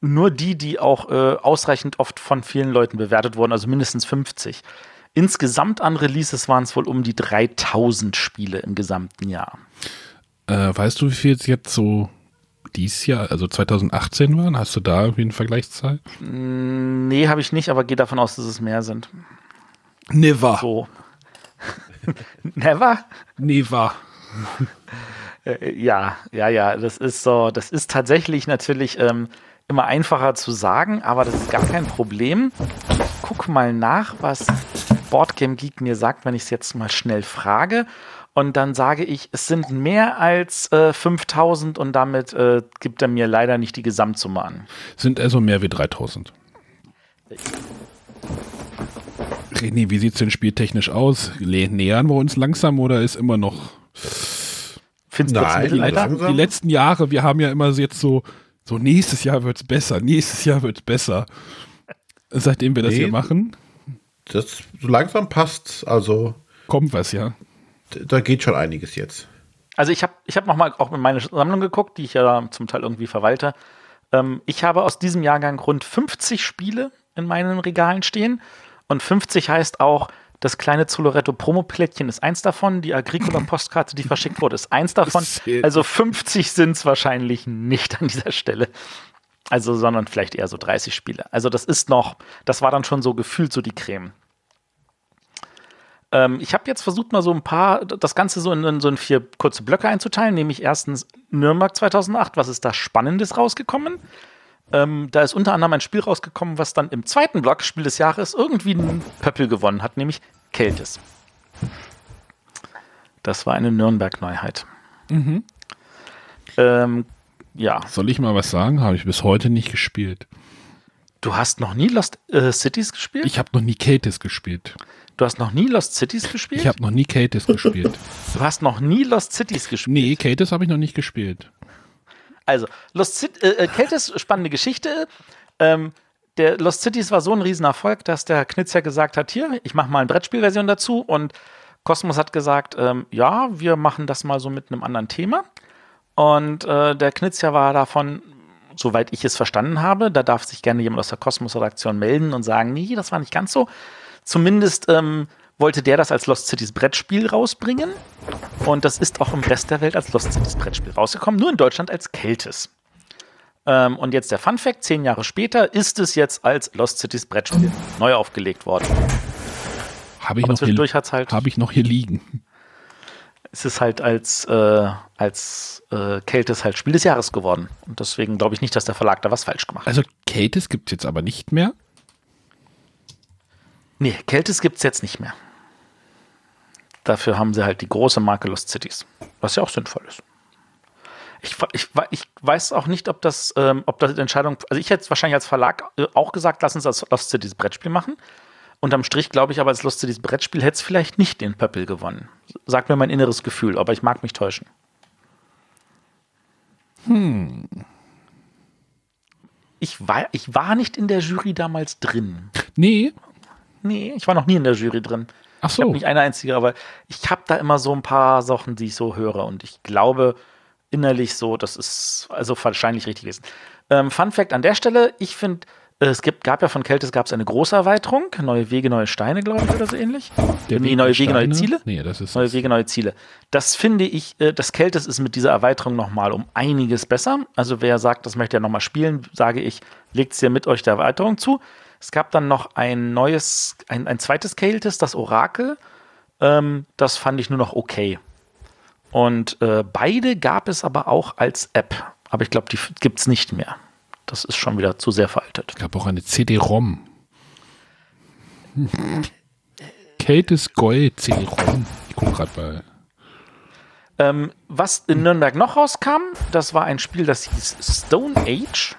nur die, die auch äh, ausreichend oft von vielen Leuten bewertet wurden, also mindestens 50. Insgesamt an Releases waren es wohl um die 3000 Spiele im gesamten Jahr. Äh, weißt du, wie viel es jetzt so dieses Jahr, also 2018 waren? Hast du da irgendwie eine Vergleichszahl? Mm, nee, habe ich nicht, aber gehe davon aus, dass es mehr sind. Never. So. [LAUGHS] Never? Never. Äh, ja, ja, ja, das ist so, das ist tatsächlich natürlich ähm, immer einfacher zu sagen, aber das ist gar kein Problem. Ich guck mal nach, was Boardgame Geek mir sagt, wenn ich es jetzt mal schnell frage. Und dann sage ich, es sind mehr als äh, 5000 und damit äh, gibt er mir leider nicht die Gesamtsumme an. Sind also mehr wie 3000. René, wie sieht es denn spieltechnisch aus? Nähern wir uns langsam oder ist immer noch. Findest Nein, die, die letzten Jahre, wir haben ja immer jetzt so, so nächstes Jahr wird es besser, nächstes Jahr wird es besser. Seitdem wir das nee, hier machen. Das so langsam passt, also. Kommt was, ja da geht schon einiges jetzt. Also ich habe ich hab nochmal auch in meine Sammlung geguckt, die ich ja zum Teil irgendwie verwalte. Ähm, ich habe aus diesem Jahrgang rund 50 Spiele in meinen Regalen stehen. Und 50 heißt auch, das kleine Zoloretto Promo-Plättchen ist eins davon, die Agricola-Postkarte, die verschickt wurde, ist eins davon. [LAUGHS] Also 50 sind es wahrscheinlich nicht an dieser Stelle. Also, sondern vielleicht eher so 30 Spiele. Also das ist noch, das war dann schon so gefühlt so die Creme. Ähm, ich habe jetzt versucht, mal so ein paar, das Ganze so in, in, so in vier kurze Blöcke einzuteilen, nämlich erstens Nürnberg 2008, was ist da Spannendes rausgekommen? Ähm, da ist unter anderem ein Spiel rausgekommen, was dann im zweiten Block, Spiel des Jahres, irgendwie einen Pöppel gewonnen hat, nämlich Keltis. Das war eine Nürnberg-Neuheit. Mhm. Ähm, ja. Soll ich mal was sagen? Habe ich bis heute nicht gespielt. Du hast noch nie Lost äh, Cities gespielt? Ich habe noch nie Keltis gespielt. Du hast noch nie Lost Cities gespielt? Ich habe noch nie Katis gespielt. Du hast noch nie Lost Cities gespielt? Nee, Katis habe ich noch nicht gespielt. Also, Lost Cities, äh, äh, Katis, spannende Geschichte. Ähm, der Lost Cities war so ein Riesenerfolg, dass der Knitzer gesagt hat, hier, ich mache mal eine Brettspielversion dazu und Cosmos hat gesagt, ähm, ja, wir machen das mal so mit einem anderen Thema. Und äh, der Knitzer war davon, soweit ich es verstanden habe, da darf sich gerne jemand aus der Cosmos-Redaktion melden und sagen, nee, das war nicht ganz so. Zumindest ähm, wollte der das als Lost Cities Brettspiel rausbringen. Und das ist auch im Rest der Welt als Lost Cities Brettspiel rausgekommen, nur in Deutschland als Keltis. Ähm, und jetzt der Fun Fact: Zehn Jahre später ist es jetzt als Lost Cities Brettspiel neu aufgelegt worden. Habe ich, noch hier, halt, hab ich noch hier liegen. Es ist halt als, äh, als äh, Keltis halt Spiel des Jahres geworden. Und deswegen glaube ich nicht, dass der Verlag da was falsch gemacht hat. Also Keltis gibt es jetzt aber nicht mehr. Nee, Keltis gibt es jetzt nicht mehr. Dafür haben sie halt die große Marke Lost Cities, was ja auch sinnvoll ist. Ich, ich, ich weiß auch nicht, ob das, ähm, ob das die Entscheidung, also ich hätte wahrscheinlich als Verlag äh, auch gesagt, lass uns das Lost Cities Brettspiel machen. Unterm Strich glaube ich aber, als Lost Cities Brettspiel hätte es vielleicht nicht den Pöppel gewonnen. Sagt mir mein inneres Gefühl, aber ich mag mich täuschen. Hm. Ich war, ich war nicht in der Jury damals drin. Nee, Nee, ich war noch nie in der Jury drin. Ach so. Ich habe nicht eine einzige, aber ich habe da immer so ein paar Sachen, die ich so höre. Und ich glaube innerlich so, das ist also wahrscheinlich richtig gewesen. Ähm, Fun Fact an der Stelle: Ich finde, es gibt, gab ja von Keltis gab es eine große Erweiterung, neue Wege, neue Steine, glaube ich, oder so ähnlich. Der nee, neue Wege, neue Ziele. Nee, das ist neue Wege, neue Ziele. Das finde ich, äh, das Keltis ist mit dieser Erweiterung nochmal um einiges besser. Also wer sagt, das möchte ja nochmal spielen, sage ich, legt es ja mit euch der Erweiterung zu. Es gab dann noch ein neues, ein, ein zweites Keltis, das Orakel. Ähm, das fand ich nur noch okay. Und äh, beide gab es aber auch als App. Aber ich glaube, die gibt es nicht mehr. Das ist schon wieder zu sehr veraltet. Es gab auch eine CD-ROM. [LAUGHS] Keltis Gold CD-ROM. Ich gucke gerade bei. Ähm, was in Nürnberg noch rauskam, das war ein Spiel, das hieß Stone Age.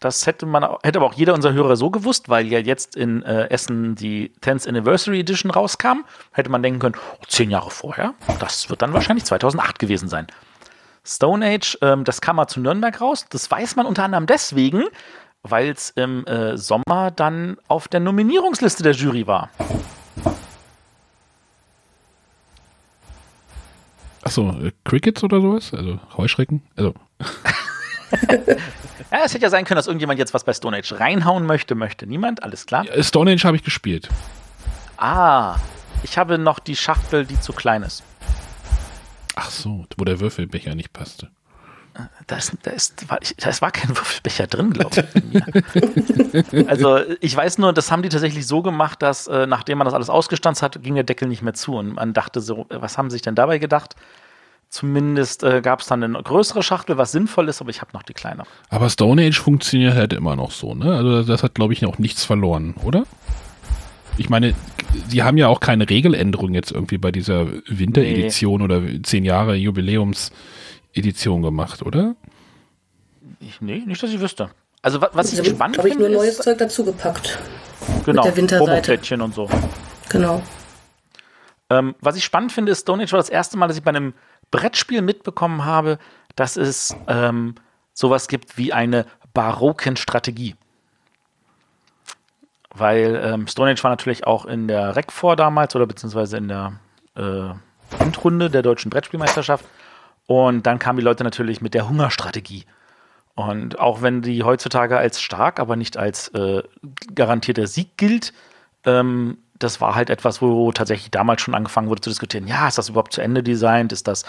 Das hätte man, hätte aber auch jeder unserer Hörer so gewusst, weil ja jetzt in äh, Essen die 10th Anniversary Edition rauskam. Hätte man denken können, oh, zehn Jahre vorher, das wird dann wahrscheinlich 2008 gewesen sein. Stone Age, ähm, das kam mal zu Nürnberg raus. Das weiß man unter anderem deswegen, weil es im äh, Sommer dann auf der Nominierungsliste der Jury war. Achso, äh, Crickets oder sowas? Also Heuschrecken? Also. [LAUGHS] [LAUGHS] ja, es hätte ja sein können, dass irgendjemand jetzt was bei Stone Age reinhauen möchte. Möchte niemand, alles klar. Stone Age habe ich gespielt. Ah, ich habe noch die Schachtel, die zu klein ist. Ach so, wo der Würfelbecher nicht passte. Da ist, da ist, war, ich, da war kein Würfelbecher drin, glaube ich. [LAUGHS] also ich weiß nur, das haben die tatsächlich so gemacht, dass äh, nachdem man das alles ausgestanzt hat, ging der Deckel nicht mehr zu. Und man dachte so, was haben sie sich denn dabei gedacht? Zumindest äh, gab es dann eine größere Schachtel, was sinnvoll ist, aber ich habe noch die kleine. Aber Stone Age funktioniert halt immer noch so, ne? Also das hat, glaube ich, auch nichts verloren, oder? Ich meine, sie haben ja auch keine Regeländerung jetzt irgendwie bei dieser Winteredition nee. oder zehn Jahre Jubiläumsedition gemacht, oder? Ich, nee, nicht, dass ich wüsste. Also was ich spannend finde, habe ich nur neues Zeug dazugepackt. Genau, mit der Winterseite. und so. Genau. Ähm, was ich spannend finde, ist Stone Age war das erste Mal, dass ich bei einem Brettspiel mitbekommen habe, dass es ähm, sowas gibt wie eine barocken Strategie. Weil ähm, Stone Age war natürlich auch in der REC vor damals oder beziehungsweise in der äh, Endrunde der deutschen Brettspielmeisterschaft. Und dann kamen die Leute natürlich mit der Hungerstrategie. Und auch wenn die heutzutage als stark, aber nicht als äh, garantierter Sieg gilt, ähm, das war halt etwas, wo tatsächlich damals schon angefangen wurde zu diskutieren, ja, ist das überhaupt zu Ende designt? Ist das,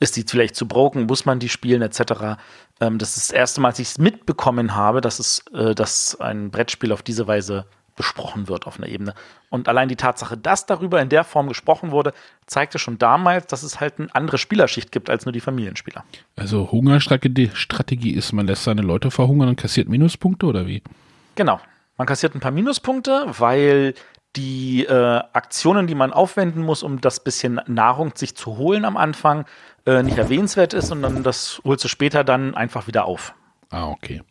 ist die vielleicht zu broken? Muss man die spielen, etc. Ähm, das ist das erste Mal, als ich es mitbekommen habe, dass es, äh, dass ein Brettspiel auf diese Weise besprochen wird auf einer Ebene. Und allein die Tatsache, dass darüber in der Form gesprochen wurde, zeigte schon damals, dass es halt eine andere Spielerschicht gibt als nur die Familienspieler. Also Hungerstrategie ist, man lässt seine Leute verhungern und kassiert Minuspunkte oder wie? Genau. Man kassiert ein paar Minuspunkte, weil die äh, Aktionen, die man aufwenden muss, um das bisschen Nahrung sich zu holen am Anfang, äh, nicht erwähnenswert ist, sondern das holst du später dann einfach wieder auf. Ah, okay.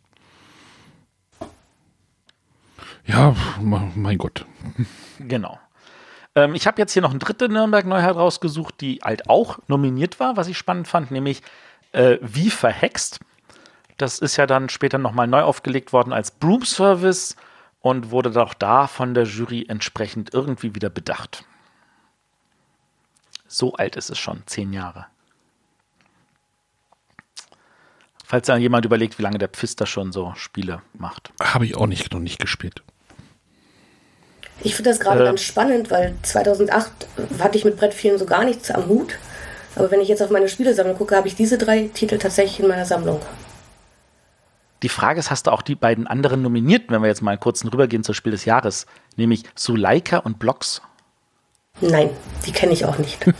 Ja, mein Gott. Genau. Ähm, ich habe jetzt hier noch eine dritte Nürnberg-Neuheit rausgesucht, die halt auch nominiert war, was ich spannend fand, nämlich äh, Wie verhext. Das ist ja dann später nochmal neu aufgelegt worden als Broom Service und wurde auch da von der Jury entsprechend irgendwie wieder bedacht. So alt ist es schon, zehn Jahre. Falls dann jemand überlegt, wie lange der Pfister schon so Spiele macht. Habe ich auch nicht, noch nicht gespielt. Ich finde das gerade äh, ganz spannend, weil 2008 hatte ich mit Brettspielen so gar nichts am Hut. Aber wenn ich jetzt auf meine Spielesammlung gucke, habe ich diese drei Titel tatsächlich in meiner Sammlung. Die Frage ist, hast du auch die beiden anderen Nominierten, wenn wir jetzt mal kurz rübergehen zum Spiel des Jahres, nämlich Suleika und Blocks? Nein, die kenne ich auch nicht. [LAUGHS]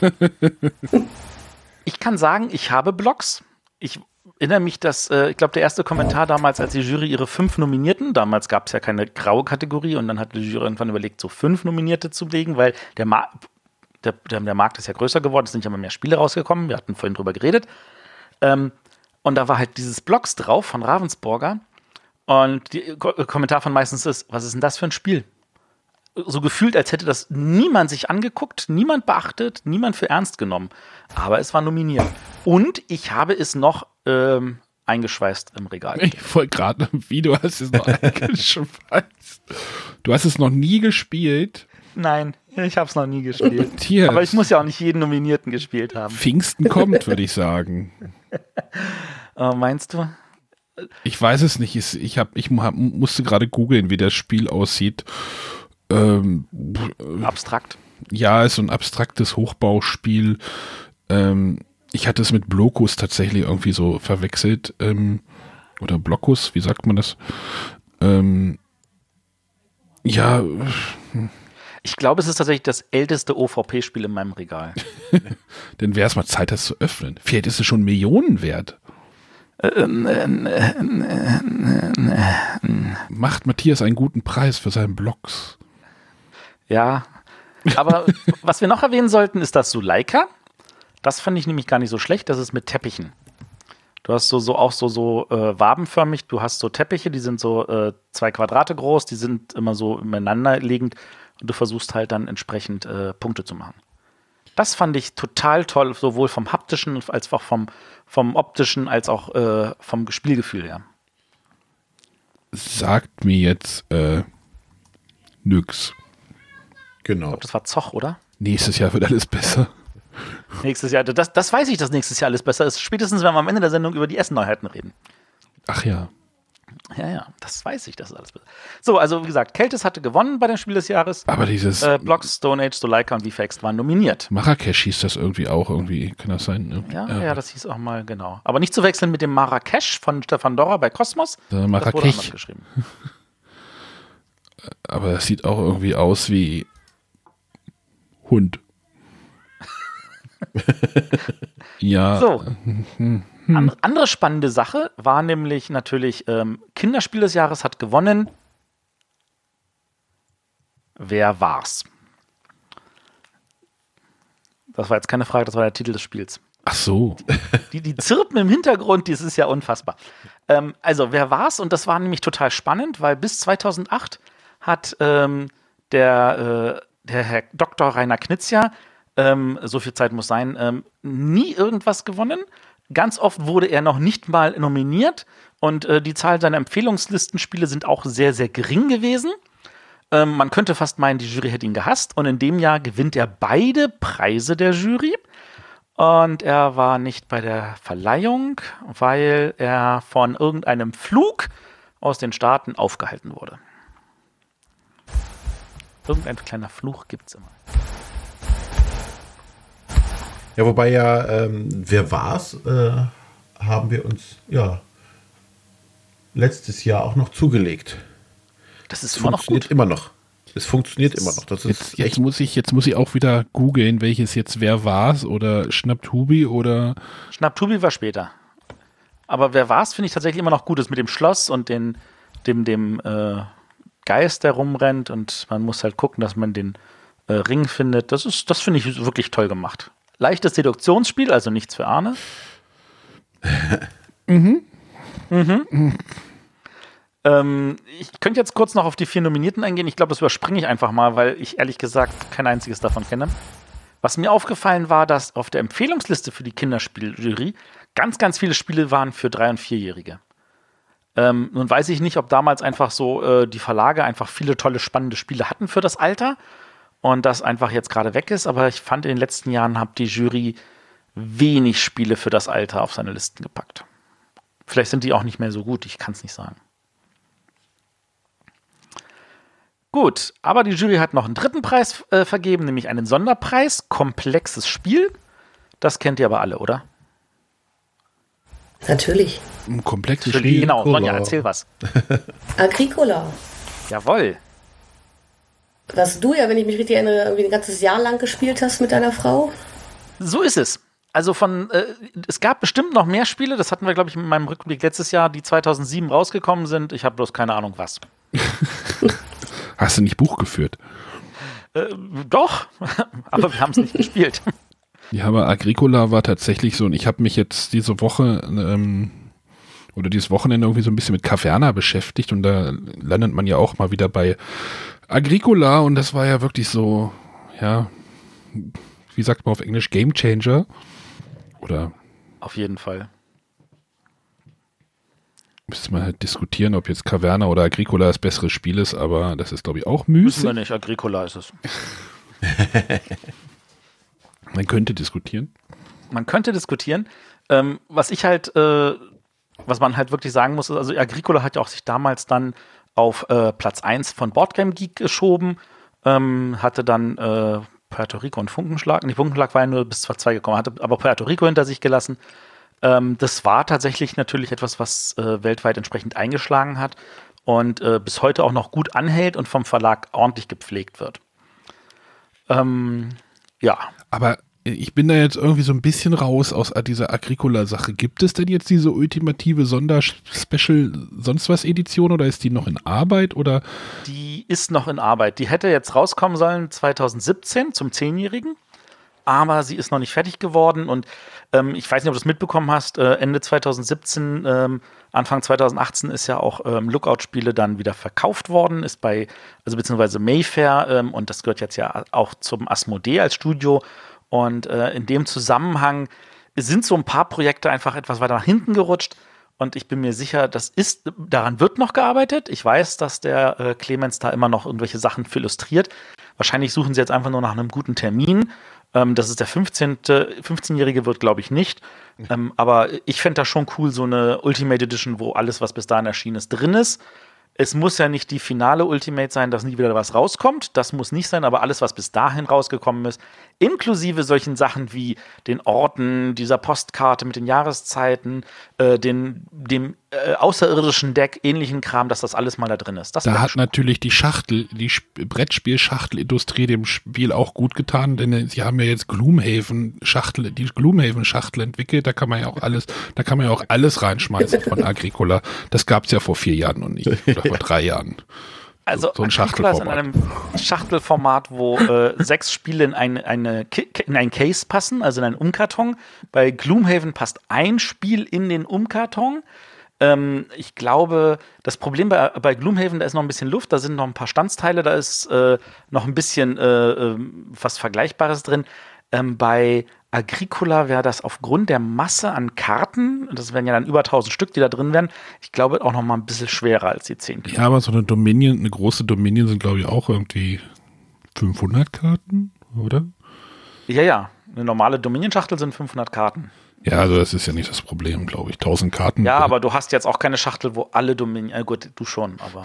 ich kann sagen, ich habe Blocks. Ich erinnere mich, dass, äh, ich glaube, der erste Kommentar damals, als die Jury ihre fünf Nominierten, damals gab es ja keine graue Kategorie und dann hat die Jury irgendwann überlegt, so fünf Nominierte zu legen, weil der, Ma der, der, der Markt ist ja größer geworden, es sind ja immer mehr Spiele rausgekommen, wir hatten vorhin drüber geredet. Ähm, und da war halt dieses Blogs drauf von Ravensburger. Und der Ko Kommentar von meistens ist, was ist denn das für ein Spiel? So gefühlt, als hätte das niemand sich angeguckt, niemand beachtet, niemand für ernst genommen. Aber es war nominiert. Und ich habe es noch ähm, eingeschweißt im Regal. Ich wollte gerade, [LAUGHS] wie du hast es noch [LAUGHS] eingeschweißt. Du hast es noch nie gespielt. Nein, ich habe es noch nie gespielt. Hier. Aber ich muss ja auch nicht jeden Nominierten gespielt haben. Pfingsten kommt, würde ich sagen. uh, [LAUGHS] meinst du? Ich weiß es nicht. Ich, hab, ich musste gerade googeln, wie das Spiel aussieht. Ähm, Abstrakt. Ja, ist so ein abstraktes Hochbauspiel. Ähm, ich hatte es mit Blokus tatsächlich irgendwie so verwechselt. Ähm, oder Blockus, wie sagt man das? Ähm, ja. Hm. Ich glaube, es ist tatsächlich das älteste OVP-Spiel in meinem Regal. Dann wäre es mal Zeit, das zu öffnen. Vielleicht ist es schon Millionen wert. Macht Matthias einen guten Preis für seinen Blogs. Ja, aber [LAUGHS] was wir noch erwähnen sollten, ist das Suleika. Das fand ich nämlich gar nicht so schlecht. Das ist mit Teppichen. Du hast so, so auch so, so äh, wabenförmig, du hast so Teppiche, die sind so äh, zwei Quadrate groß, die sind immer so übereinander liegend und du versuchst halt dann entsprechend äh, Punkte zu machen. Das fand ich total toll, sowohl vom haptischen als auch vom, vom optischen als auch äh, vom Spielgefühl her. Sagt mir jetzt äh, nix. Genau. Ich glaube, das war Zoch, oder? Nächstes Jahr wird alles besser. Nächstes Jahr, das, das weiß ich, dass nächstes Jahr alles besser ist. Spätestens, wenn wir am Ende der Sendung über die Essenneuheiten reden. Ach ja. Ja, ja, das weiß ich, das ist alles. So, also wie gesagt, Keltis hatte gewonnen bei dem Spiel des Jahres. Aber dieses. Äh, Blocks, Stone Age, Soleika und VFX waren nominiert. Marrakesch hieß das irgendwie auch, irgendwie, kann das sein? Ja, ja, ja, das hieß auch mal, genau. Aber nicht zu wechseln mit dem Marrakesch von Stefan Dorra bei Kosmos. Äh, Marrakesch. geschrieben. [LAUGHS] Aber das sieht auch irgendwie aus wie Hund. [LAUGHS] ja. So. Hm. andere spannende Sache war nämlich natürlich, ähm, Kinderspiel des Jahres hat gewonnen. Wer war's? Das war jetzt keine Frage, das war der Titel des Spiels. Ach so. Die, die Zirpen im Hintergrund, das ist ja unfassbar. Ähm, also, wer war's? Und das war nämlich total spannend, weil bis 2008 hat ähm, der, äh, der Herr Dr. Rainer Knizia, ähm, so viel Zeit muss sein, ähm, nie irgendwas gewonnen. Ganz oft wurde er noch nicht mal nominiert und äh, die Zahl seiner Empfehlungslistenspiele sind auch sehr, sehr gering gewesen. Ähm, man könnte fast meinen, die Jury hätte ihn gehasst und in dem Jahr gewinnt er beide Preise der Jury. Und er war nicht bei der Verleihung, weil er von irgendeinem Flug aus den Staaten aufgehalten wurde. Irgendein kleiner Fluch gibt es immer. Ja, wobei ja, ähm, wer war's, äh, haben wir uns ja letztes Jahr auch noch zugelegt. Das ist immer noch gut. immer noch. Es funktioniert immer noch. Das jetzt, jetzt, muss ich, jetzt muss ich auch wieder googeln, welches jetzt wer war's oder Schnapptubi oder. Schnapptubi war später. Aber wer war's, finde ich tatsächlich immer noch gut. Das mit dem Schloss und den, dem, dem äh, Geist, der rumrennt und man muss halt gucken, dass man den äh, Ring findet. Das ist, das finde ich wirklich toll gemacht. Leichtes Deduktionsspiel, also nichts für Arne. [LAUGHS] mhm. Mhm. Ähm, ich könnte jetzt kurz noch auf die vier Nominierten eingehen. Ich glaube, das überspringe ich einfach mal, weil ich ehrlich gesagt kein einziges davon kenne. Was mir aufgefallen war, dass auf der Empfehlungsliste für die Kinderspieljury ganz, ganz viele Spiele waren für Drei- und Vierjährige. Ähm, nun weiß ich nicht, ob damals einfach so äh, die Verlage einfach viele tolle, spannende Spiele hatten für das Alter und das einfach jetzt gerade weg ist. Aber ich fand, in den letzten Jahren hat die Jury wenig Spiele für das Alter auf seine Listen gepackt. Vielleicht sind die auch nicht mehr so gut, ich kann es nicht sagen. Gut, aber die Jury hat noch einen dritten Preis äh, vergeben, nämlich einen Sonderpreis, komplexes Spiel. Das kennt ihr aber alle, oder? Natürlich. Ein komplexes Spiel. Genau, Sonja, erzähl was. Agricola. Jawohl. Was du ja, wenn ich mich richtig erinnere, irgendwie ein ganzes Jahr lang gespielt hast mit deiner Frau. So ist es. Also von, äh, es gab bestimmt noch mehr Spiele, das hatten wir, glaube ich, in meinem Rückblick letztes Jahr, die 2007 rausgekommen sind. Ich habe bloß keine Ahnung was. [LAUGHS] Hast du nicht Buch geführt? Äh, doch, [LAUGHS] aber wir haben es nicht gespielt. Ja, aber Agricola war tatsächlich so, und ich habe mich jetzt diese Woche ähm, oder dieses Wochenende irgendwie so ein bisschen mit Caverna beschäftigt und da landet man ja auch mal wieder bei Agricola und das war ja wirklich so, ja, wie sagt man auf Englisch, Game Changer. Oder? Auf jeden Fall. Müsste man halt diskutieren, ob jetzt Caverna oder Agricola das bessere Spiel ist, aber das ist, glaube ich, auch müßig. Müssen wir nicht, Agricola ist es. [LAUGHS] man könnte diskutieren. Man könnte diskutieren. Ähm, was ich halt, äh, was man halt wirklich sagen muss, ist, also Agricola hat ja auch sich damals dann auf äh, Platz 1 von Boardgame Geek geschoben, ähm, hatte dann äh, Puerto Rico und Funkenschlag, nee, Funkenschlag war ja nur bis 2 gekommen, hatte aber Puerto Rico hinter sich gelassen. Ähm, das war tatsächlich natürlich etwas, was äh, weltweit entsprechend eingeschlagen hat und äh, bis heute auch noch gut anhält und vom Verlag ordentlich gepflegt wird. Ähm, ja. Aber ich bin da jetzt irgendwie so ein bisschen raus aus dieser Agricola-Sache. Gibt es denn jetzt diese ultimative Sonderspecial sonst was Edition oder ist die noch in Arbeit oder? Die ist noch in Arbeit. Die hätte jetzt rauskommen sollen 2017 zum Zehnjährigen, aber sie ist noch nicht fertig geworden und ähm, ich weiß nicht, ob du es mitbekommen hast. Äh, Ende 2017, ähm, Anfang 2018 ist ja auch ähm, Lookout-Spiele dann wieder verkauft worden, ist bei also beziehungsweise Mayfair ähm, und das gehört jetzt ja auch zum Asmodee als Studio und äh, in dem Zusammenhang sind so ein paar Projekte einfach etwas weiter nach hinten gerutscht. Und ich bin mir sicher, das ist, daran wird noch gearbeitet. Ich weiß, dass der äh, Clemens da immer noch irgendwelche Sachen für illustriert. Wahrscheinlich suchen sie jetzt einfach nur nach einem guten Termin. Ähm, das ist der 15. 15-Jährige wird, glaube ich, nicht. Ähm, aber ich fände das schon cool, so eine Ultimate Edition, wo alles, was bis dahin erschienen ist, drin ist. Es muss ja nicht die finale Ultimate sein, dass nie wieder was rauskommt. Das muss nicht sein, aber alles, was bis dahin rausgekommen ist, inklusive solchen Sachen wie den Orten, dieser Postkarte mit den Jahreszeiten, äh, den, dem äh, außerirdischen Deck, ähnlichen Kram, dass das alles mal da drin ist. Das da hat natürlich die Schachtel, die Brettspiel-Schachtelindustrie dem Spiel auch gut getan, denn sie haben ja jetzt Gloomhaven-Schachtel, die Gloomhaven-Schachtel entwickelt, da kann man ja auch alles, da kann man ja auch alles reinschmeißen von Agricola. Das gab es ja vor vier Jahren noch nicht, oder [LAUGHS] vor drei Jahren. Also so ein Schachtelformat. in einem Schachtelformat, wo äh, sechs Spiele in, ein, eine, in ein Case passen, also in einen Umkarton. Bei Gloomhaven passt ein Spiel in den Umkarton. Ähm, ich glaube, das Problem bei, bei Gloomhaven, da ist noch ein bisschen Luft, da sind noch ein paar Standsteile, da ist äh, noch ein bisschen äh, ähm, was Vergleichbares drin. Ähm, bei Agricola wäre das aufgrund der Masse an Karten, das wären ja dann über 1000 Stück, die da drin wären, ich glaube auch noch mal ein bisschen schwerer als die 10 Kilo. Ja, aber so eine Dominion, eine große Dominion sind glaube ich auch irgendwie 500 Karten, oder? Ja, ja, eine normale Dominion-Schachtel sind 500 Karten. Ja, also das ist ja nicht das Problem, glaube ich. 1000 Karten. Ja, aber du hast jetzt auch keine Schachtel, wo alle Dominion. Äh, gut, du schon, aber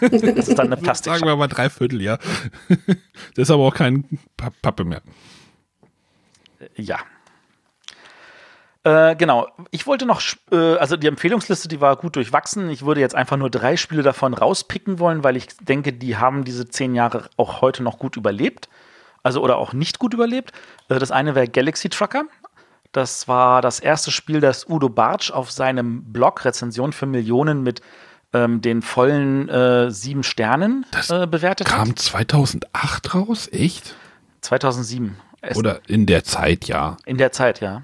[LAUGHS] das ist dann eine Plastik. Sagen wir mal drei Viertel, ja. [LAUGHS] das ist aber auch kein Pappe mehr. Ja. Äh, genau. Ich wollte noch, äh, also die Empfehlungsliste, die war gut durchwachsen. Ich würde jetzt einfach nur drei Spiele davon rauspicken wollen, weil ich denke, die haben diese zehn Jahre auch heute noch gut überlebt. Also oder auch nicht gut überlebt. Äh, das eine wäre Galaxy Trucker. Das war das erste Spiel, das Udo Bartsch auf seinem Blog Rezension für Millionen mit ähm, den vollen äh, sieben Sternen äh, bewertet kam hat. Kam 2008 raus? Echt? 2007. Oder in der Zeit, ja. In der Zeit, ja.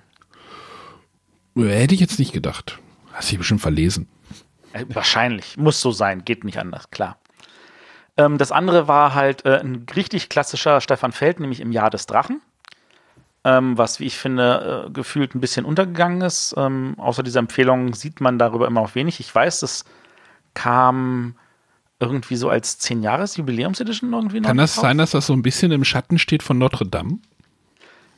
Hätte ich jetzt nicht gedacht. Hast du bestimmt verlesen. Äh, wahrscheinlich. Muss so sein. Geht nicht anders, klar. Ähm, das andere war halt äh, ein richtig klassischer Stefan Feld, nämlich im Jahr des Drachen. Ähm, was, wie ich finde, äh, gefühlt ein bisschen untergegangen ist. Ähm, außer dieser Empfehlung sieht man darüber immer auch wenig. Ich weiß, das kam irgendwie so als 10-Jahres-Jubiläumsedition irgendwie noch. Kann das sein, dass das so ein bisschen im Schatten steht von Notre Dame?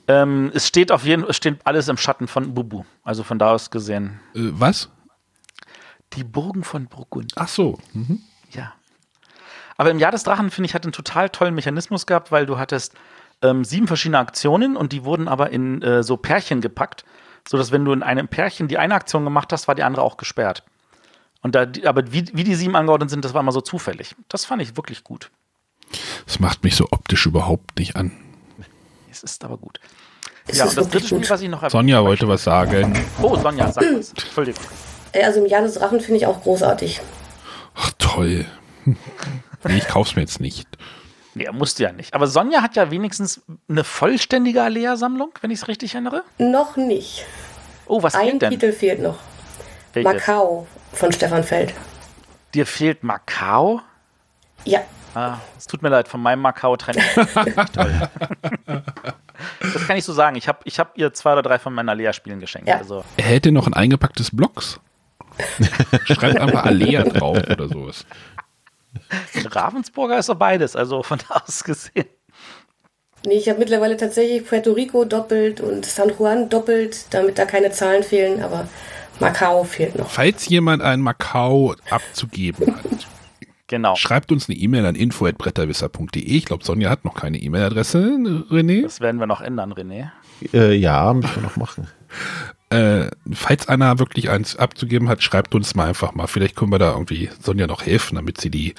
Ähm, es steht auf jeden Fall, es steht alles im Schatten von Bubu. Also von da aus gesehen. Äh, was? Die Burgen von Burgund. Ach so. Mhm. Ja. Aber im Jahr des Drachen, finde ich, hat einen total tollen Mechanismus gehabt, weil du hattest ähm, sieben verschiedene Aktionen und die wurden aber in äh, so Pärchen gepackt, sodass wenn du in einem Pärchen die eine Aktion gemacht hast, war die andere auch gesperrt. Und da, aber wie, wie die sieben angeordnet sind, das war immer so zufällig. Das fand ich wirklich gut. Das macht mich so optisch überhaupt nicht an. Es ist aber gut. Es ja, das dritte Spiel, was ich noch Sonja wollte was sagen. Oh, Sonja, sag [CLEARS THROAT] was. Entschuldigung. Also im Jahr des Drachen finde ich auch großartig. Ach toll. [LAUGHS] nee, ich kauf's mir jetzt nicht. Nee, musste ja nicht. Aber Sonja hat ja wenigstens eine vollständige Alea-Sammlung, wenn ich es richtig erinnere. Noch nicht. Oh, was Ein fehlt denn? Titel fehlt noch. Welches? Macau von Stefan Feld. Dir fehlt Macau? Ja. Ah, es tut mir leid, von meinem Macau trenne [LAUGHS] Toll. das kann ich so sagen. Ich habe ich hab ihr zwei oder drei von meinen Alea-Spielen geschenkt. Ja. Also. Er hätte noch ein eingepacktes Blocks. [LAUGHS] Schreibt einfach Alea drauf oder sowas. Ravensburger ist doch beides, also von da aus gesehen. Nee, ich habe mittlerweile tatsächlich Puerto Rico doppelt und San Juan doppelt, damit da keine Zahlen fehlen, aber Macau fehlt noch. Falls jemand ein Macau abzugeben hat, Genau. Schreibt uns eine E-Mail an info.bretterwisser.de. Ich glaube, Sonja hat noch keine E-Mail-Adresse, René. Das werden wir noch ändern, René. Äh, ja, müssen wir noch machen. Äh, falls einer wirklich eins abzugeben hat, schreibt uns mal einfach mal. Vielleicht können wir da irgendwie Sonja noch helfen, damit sie die.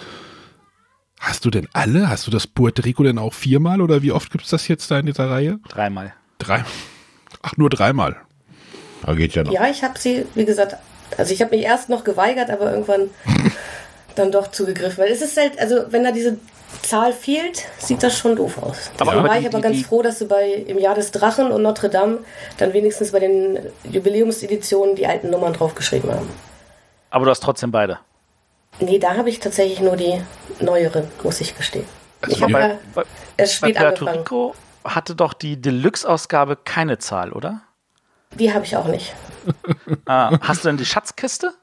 Hast du denn alle? Hast du das Puerto Rico denn auch viermal oder wie oft gibt es das jetzt da in dieser Reihe? Dreimal. Drei. Ach, nur dreimal. Da geht ja noch. Ja, ich habe sie, wie gesagt, also ich habe mich erst noch geweigert, aber irgendwann [LAUGHS] dann doch zugegriffen. Weil es ist halt, also wenn da diese Zahl fehlt, sieht das schon doof aus. Aber da war ich aber ganz froh, dass sie bei im Jahr des Drachen und Notre Dame dann wenigstens bei den Jubiläumseditionen die alten Nummern draufgeschrieben haben. Aber du hast trotzdem beide. Nee, da habe ich tatsächlich nur die neueren, muss ich gestehen. Also ich habe ja, es spät bei angefangen. Rico hatte doch die Deluxe-Ausgabe keine Zahl, oder? Die habe ich auch nicht. [LAUGHS] ah, hast du denn die Schatzkiste?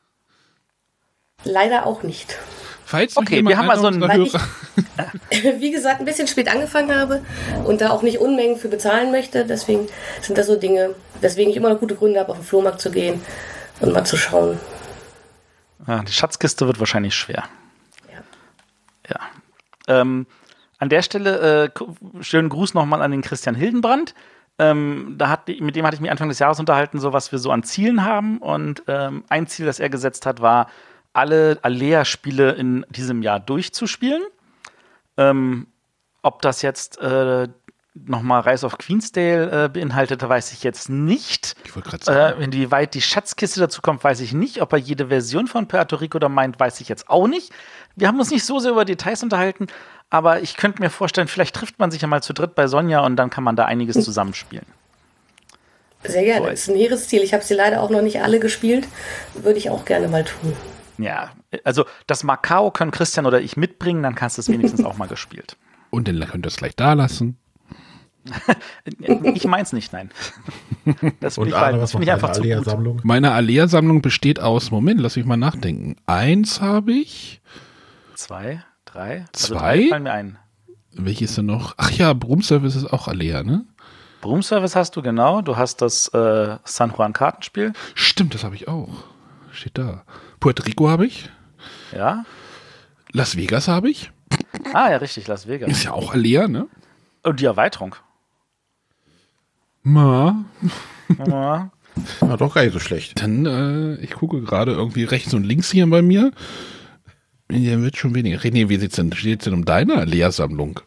Leider auch nicht. Falls okay, wir haben mal so ein. Ich, [LAUGHS] wie gesagt, ein bisschen spät angefangen habe und da auch nicht Unmengen für bezahlen möchte. Deswegen sind das so Dinge, weswegen ich immer noch gute Gründe habe, auf den Flohmarkt zu gehen und mal zu schauen. Ja, die Schatzkiste wird wahrscheinlich schwer. Ja. ja. Ähm, an der Stelle äh, schönen Gruß nochmal an den Christian Hildenbrand. Ähm, da hat, mit dem hatte ich mich Anfang des Jahres unterhalten, so was wir so an Zielen haben. Und ähm, ein Ziel, das er gesetzt hat, war, alle Alea-Spiele in diesem Jahr durchzuspielen. Ähm, ob das jetzt äh, nochmal Rise of Queensdale äh, beinhaltete, weiß ich jetzt nicht. Ich wollte gerade sagen. Äh, inwieweit die Schatzkiste dazu kommt, weiß ich nicht. Ob er jede Version von Puerto Rico da meint, weiß ich jetzt auch nicht. Wir haben uns nicht so sehr über Details unterhalten, aber ich könnte mir vorstellen, vielleicht trifft man sich ja mal zu dritt bei Sonja und dann kann man da einiges [LAUGHS] zusammenspielen. Sehr gerne. Das ist ein hehres Ziel. Ich habe sie leider auch noch nicht alle gespielt. Würde ich auch gerne mal tun. Ja, also das Macau können Christian oder ich mitbringen, dann kannst du es wenigstens auch mal [LAUGHS] gespielt. Und dann könnt ihr es gleich da lassen. ich meins nicht, nein. Das bin ich, Arne, ich einfach Alea zu gut. Meine Alea-Sammlung besteht aus, Moment, lass mich mal nachdenken. Eins habe ich. Zwei, drei. Zwei? Also fallen mir ein. Welches denn noch? Ach ja, Broom-Service ist auch Alea, ne? Broom-Service hast du, genau. Du hast das äh, San Juan-Kartenspiel. Stimmt, das habe ich auch. Steht da. Puerto Rico habe ich. Ja. Las Vegas habe ich. Ah, ja, richtig, Las Vegas. Ist ja auch Alea, ne? Und die Erweiterung. Ma. Ma. [LAUGHS] War doch gar nicht so schlecht. Dann, äh, ich gucke gerade irgendwie rechts und links hier bei mir. Hier wird schon weniger. Nee, wie sieht's denn? Steht es denn um deine Lehrsammlung?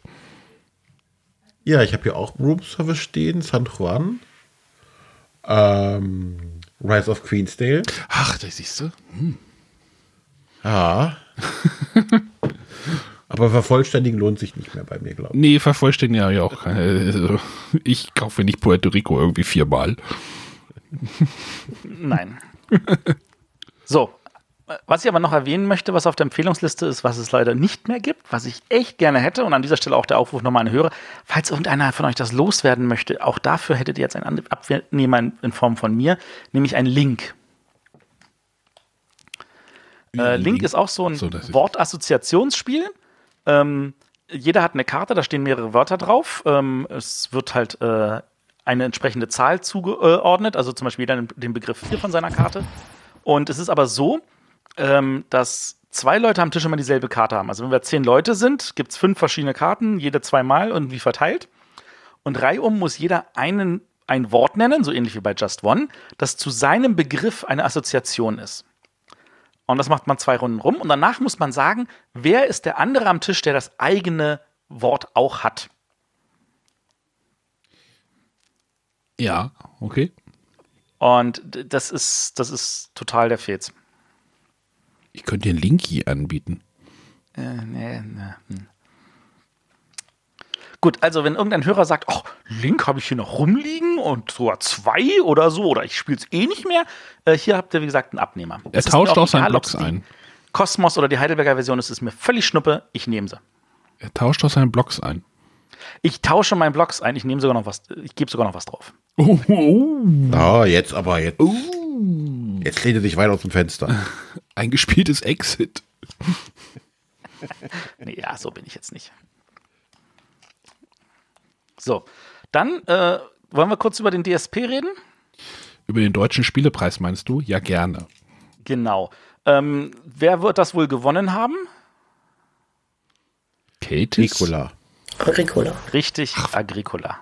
Ja, ich habe hier auch Room Service stehen, San Juan. Ähm, Rise of Queensdale. Ach, das siehst du. Hm. Ja. [LAUGHS] Aber vervollständigen lohnt sich nicht mehr bei mir, glaube ich. Nee, vervollständigen ja, ja auch keine. Also, ich kaufe nicht Puerto Rico irgendwie viermal. Nein. So, was ich aber noch erwähnen möchte, was auf der Empfehlungsliste ist, was es leider nicht mehr gibt, was ich echt gerne hätte und an dieser Stelle auch der Aufruf nochmal an Hörer, falls irgendeiner von euch das loswerden möchte, auch dafür hättet ihr jetzt einen Abnehmer in Form von mir, nämlich einen Link. Äh, Link ist auch so ein so, Wortassoziationsspiel. Ähm, jeder hat eine Karte, da stehen mehrere Wörter drauf. Ähm, es wird halt äh, eine entsprechende Zahl zugeordnet, also zum Beispiel jeder den Begriff 4 von seiner Karte. Und es ist aber so, ähm, dass zwei Leute am Tisch immer dieselbe Karte haben. Also wenn wir zehn Leute sind, gibt es fünf verschiedene Karten, jede zweimal irgendwie verteilt. Und reihum muss jeder einen, ein Wort nennen, so ähnlich wie bei Just One, das zu seinem Begriff eine Assoziation ist. Und das macht man zwei Runden rum. Und danach muss man sagen, wer ist der andere am Tisch, der das eigene Wort auch hat. Ja, okay. Und das ist, das ist total der Fez. Ich könnte dir einen Linky anbieten. Äh, nee, nee. Hm. Gut, also wenn irgendein Hörer sagt, oh, Link habe ich hier noch rumliegen und sogar zwei oder so, oder ich spiele es eh nicht mehr, äh, hier habt ihr, wie gesagt, einen Abnehmer. Er tauscht auch seinen Blocks ein. Kosmos oder die Heidelberger Version ist es mir völlig schnuppe, ich nehme sie. Er tauscht auch seinen Blocks ein. Ich tausche meinen Blocks ein, ich nehme sogar noch was, ich gebe sogar noch was drauf. Oh, oh. oh jetzt aber, jetzt. Oh. Jetzt lehnt er sich weit aus dem Fenster. [LAUGHS] Ein gespieltes Exit. [LAUGHS] nee, ja, so bin ich jetzt nicht. So, dann äh, wollen wir kurz über den DSP reden? Über den deutschen Spielepreis meinst du? Ja, gerne. Genau. Ähm, wer wird das wohl gewonnen haben? Keltis? Agricola. Agricola. Richtig. Agricola.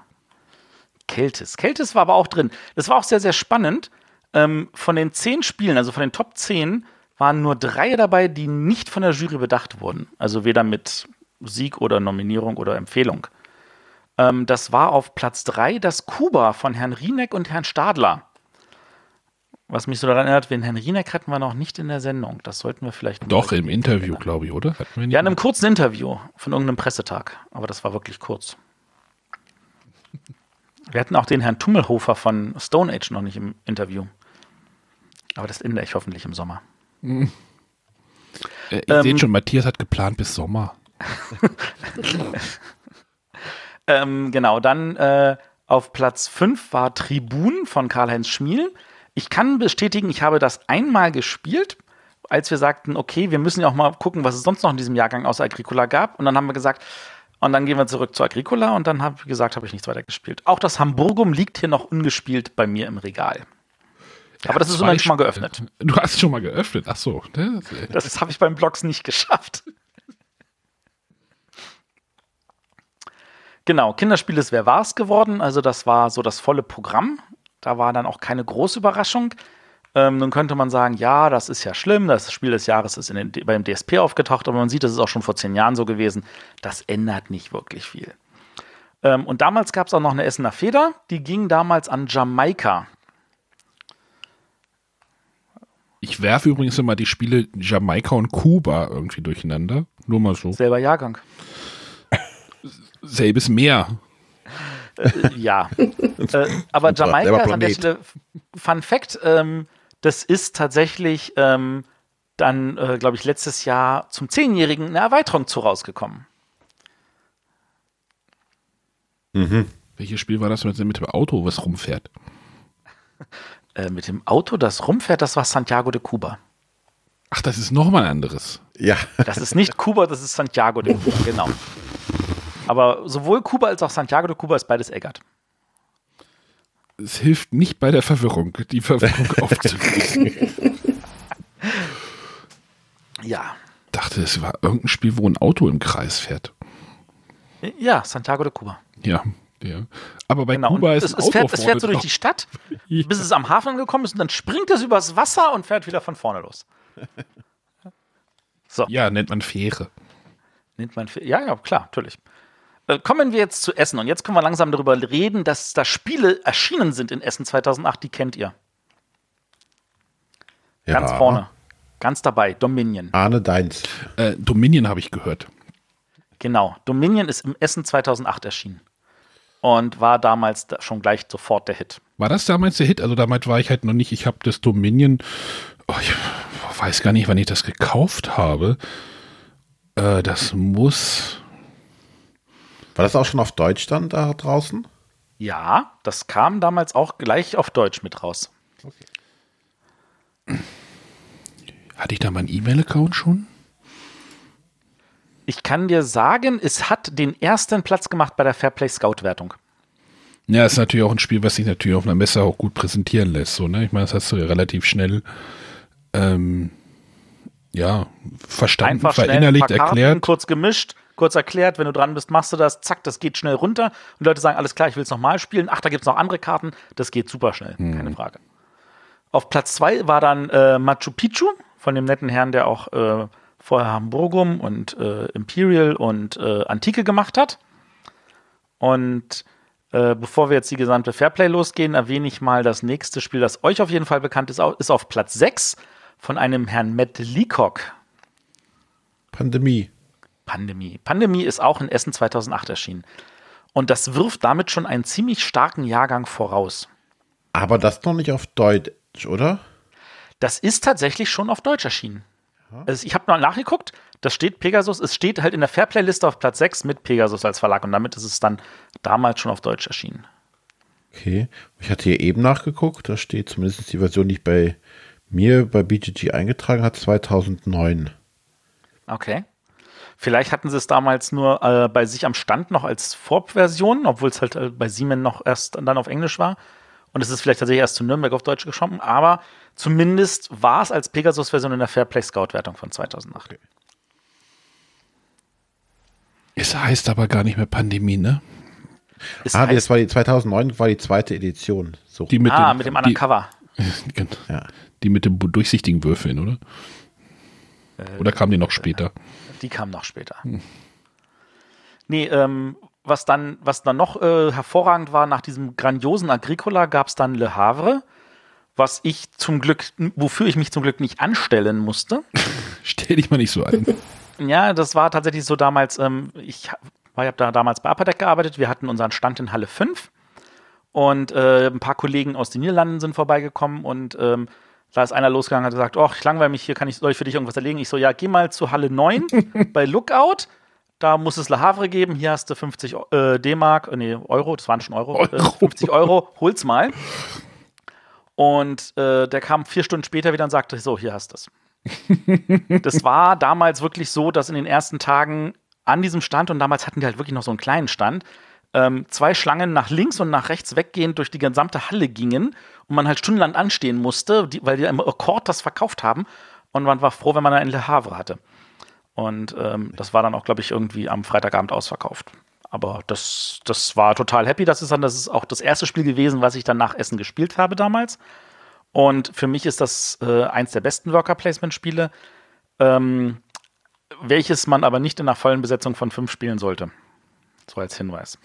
Keltis. Keltis war aber auch drin. Das war auch sehr, sehr spannend. Ähm, von den zehn Spielen, also von den Top 10, waren nur drei dabei, die nicht von der Jury bedacht wurden. Also weder mit Sieg oder Nominierung oder Empfehlung. Ähm, das war auf Platz 3 das Kuba von Herrn Rieneck und Herrn Stadler. Was mich so daran erinnert, den Herrn Rieneck hatten wir noch nicht in der Sendung. Das sollten wir vielleicht. Doch, im Interview, glaube ich, oder? ja, in einem kurzen Interview von irgendeinem Pressetag. Aber das war wirklich kurz. Wir hatten auch den Herrn Tummelhofer von Stone Age noch nicht im Interview. Aber das ändere ich hoffentlich im Sommer. Mhm. Äh, ihr ähm, seht schon, Matthias hat geplant bis Sommer. [LAUGHS] Ähm, genau, dann äh, auf Platz 5 war Tribun von Karl-Heinz Schmiel. Ich kann bestätigen, ich habe das einmal gespielt als wir sagten, okay, wir müssen ja auch mal gucken, was es sonst noch in diesem Jahrgang außer Agricola gab. Und dann haben wir gesagt, und dann gehen wir zurück zu Agricola und dann habe ich gesagt, habe ich nichts weiter gespielt. Auch das Hamburgum liegt hier noch ungespielt bei mir im Regal. Ja, Aber das ist immerhin schon mal geöffnet. Du hast schon mal geöffnet, ach so. Das, das habe ich beim Blogs nicht geschafft. Genau, Kinderspiel ist Wer war's geworden. Also das war so das volle Programm. Da war dann auch keine große Überraschung. Ähm, nun könnte man sagen, ja, das ist ja schlimm, das Spiel des Jahres ist den, beim DSP aufgetaucht, aber man sieht, das ist auch schon vor zehn Jahren so gewesen. Das ändert nicht wirklich viel. Ähm, und damals gab es auch noch eine Essener Feder, die ging damals an Jamaika. Ich werfe übrigens immer die Spiele Jamaika und Kuba irgendwie durcheinander. Nur mal so. Selber Jahrgang. Selbes Meer. Äh, ja. [LAUGHS] äh, aber Jamaika ist an der Stelle, Fun Fact, ähm, das ist tatsächlich ähm, dann, äh, glaube ich, letztes Jahr zum Zehnjährigen eine Erweiterung zu rausgekommen. Mhm. Welches Spiel war das mit dem Auto, was rumfährt? [LAUGHS] Äh, mit dem Auto, das rumfährt, das war Santiago de Cuba. Ach, das ist nochmal ein anderes. Ja. Das ist nicht Kuba, das ist Santiago de Cuba, genau. Aber sowohl Kuba als auch Santiago de Cuba ist beides Eggert es hilft nicht bei der Verwirrung, die Verwirrung [LAUGHS] aufzulösen. ja. Ich dachte, es war irgendein Spiel, wo ein Auto im Kreis fährt. Ja, Santiago de Cuba. Ja, ja. Aber bei genau. Kuba ist es, es, fährt, es fährt so durch die Stadt, [LAUGHS] ja. bis es am Hafen angekommen ist und dann springt es übers Wasser und fährt wieder von vorne los. So. Ja, nennt man Fähre. Nennt man Fähre. Ja, ja, klar, natürlich. Äh, kommen wir jetzt zu Essen und jetzt können wir langsam darüber reden, dass da Spiele erschienen sind in Essen 2008, die kennt ihr. Ja. Ganz vorne. Ganz dabei, Dominion. Arne Deins. Äh, Dominion habe ich gehört. Genau, Dominion ist im Essen 2008 erschienen und war damals schon gleich sofort der Hit. War das damals der Hit? Also damals war ich halt noch nicht, ich habe das Dominion, oh, ich weiß gar nicht, wann ich das gekauft habe. Äh, das muss war das auch schon auf Deutsch dann da draußen? Ja, das kam damals auch gleich auf Deutsch mit raus. Okay. Hatte ich da meinen E-Mail-Account schon? Ich kann dir sagen, es hat den ersten Platz gemacht bei der Fairplay Scout-Wertung. Ja, ist natürlich auch ein Spiel, was sich natürlich auf einer Messe auch gut präsentieren lässt. So, ne? Ich meine, das hast du ja relativ schnell ähm, ja, verstanden, Einfach verinnerlicht, erklärt. Kurz gemischt, kurz erklärt, wenn du dran bist, machst du das, zack, das geht schnell runter. Und Leute sagen, alles klar, ich will es nochmal spielen. Ach, da gibt es noch andere Karten. Das geht super schnell, mhm. keine Frage. Auf Platz zwei war dann äh, Machu Picchu von dem netten Herrn, der auch äh, vorher Hamburgum und äh, Imperial und äh, Antike gemacht hat. Und äh, bevor wir jetzt die gesamte Fairplay losgehen, erwähne ich mal das nächste Spiel, das euch auf jeden Fall bekannt ist, ist auf Platz 6 von einem Herrn Matt Leacock. Pandemie. Pandemie. Pandemie ist auch in Essen 2008 erschienen. Und das wirft damit schon einen ziemlich starken Jahrgang voraus. Aber das noch nicht auf Deutsch, oder? Das ist tatsächlich schon auf Deutsch erschienen. Also ich habe mal nachgeguckt, das steht Pegasus, es steht halt in der Fairplay-Liste auf Platz 6 mit Pegasus als Verlag und damit ist es dann damals schon auf Deutsch erschienen. Okay, ich hatte hier eben nachgeguckt, da steht zumindest die Version, die ich bei mir bei BGG eingetragen hat, 2009. Okay. Vielleicht hatten sie es damals nur äh, bei sich am Stand noch als Vorversion, obwohl es halt äh, bei Siemens noch erst dann auf Englisch war. Und es ist vielleicht tatsächlich erst zu Nürnberg auf Deutsch geschoben, aber zumindest war es als Pegasus-Version in der Fairplay Scout-Wertung von 2008. Okay. Es heißt aber gar nicht mehr Pandemie, ne? Es ah, das war die 2009 war die zweite Edition. So. Die mit ah, dem, mit dem anderen Cover. [LAUGHS] ja. Die mit dem durchsichtigen Würfeln, oder? Äh, Oder kam die noch später? Die kam noch später. Hm. Nee, ähm, was dann, was dann noch äh, hervorragend war, nach diesem grandiosen Agricola gab es dann Le Havre, was ich zum Glück, wofür ich mich zum Glück nicht anstellen musste. [LAUGHS] Stell dich mal nicht so an. ja, das war tatsächlich so damals, ähm, ich habe da damals bei Apadeck gearbeitet, wir hatten unseren Stand in Halle 5 und äh, ein paar Kollegen aus den Niederlanden sind vorbeigekommen und ähm, da ist einer losgegangen und hat gesagt, oh, ich langweile mich hier, kann ich, soll ich für dich irgendwas erlegen? Ich so, ja, geh mal zu Halle 9 [LAUGHS] bei Lookout. Da muss es Le Havre geben. Hier hast du 50 äh, D-Mark, äh, nee, Euro, das waren schon Euro. Euro. Äh, 50 Euro, hol's mal. Und äh, der kam vier Stunden später wieder und sagte, so, hier hast du es. [LAUGHS] das war damals wirklich so, dass in den ersten Tagen an diesem Stand, und damals hatten die halt wirklich noch so einen kleinen Stand, ähm, zwei Schlangen nach links und nach rechts weggehend durch die gesamte Halle gingen und man halt stundenlang anstehen musste, die, weil die im Akkord das verkauft haben. Und man war froh, wenn man ein Le Havre hatte. Und ähm, das war dann auch, glaube ich, irgendwie am Freitagabend ausverkauft. Aber das, das war total happy. Das ist dann, das ist auch das erste Spiel gewesen, was ich dann nach Essen gespielt habe damals. Und für mich ist das äh, eins der besten Worker-Placement-Spiele, ähm, welches man aber nicht in einer vollen Besetzung von fünf spielen sollte. So als Hinweis.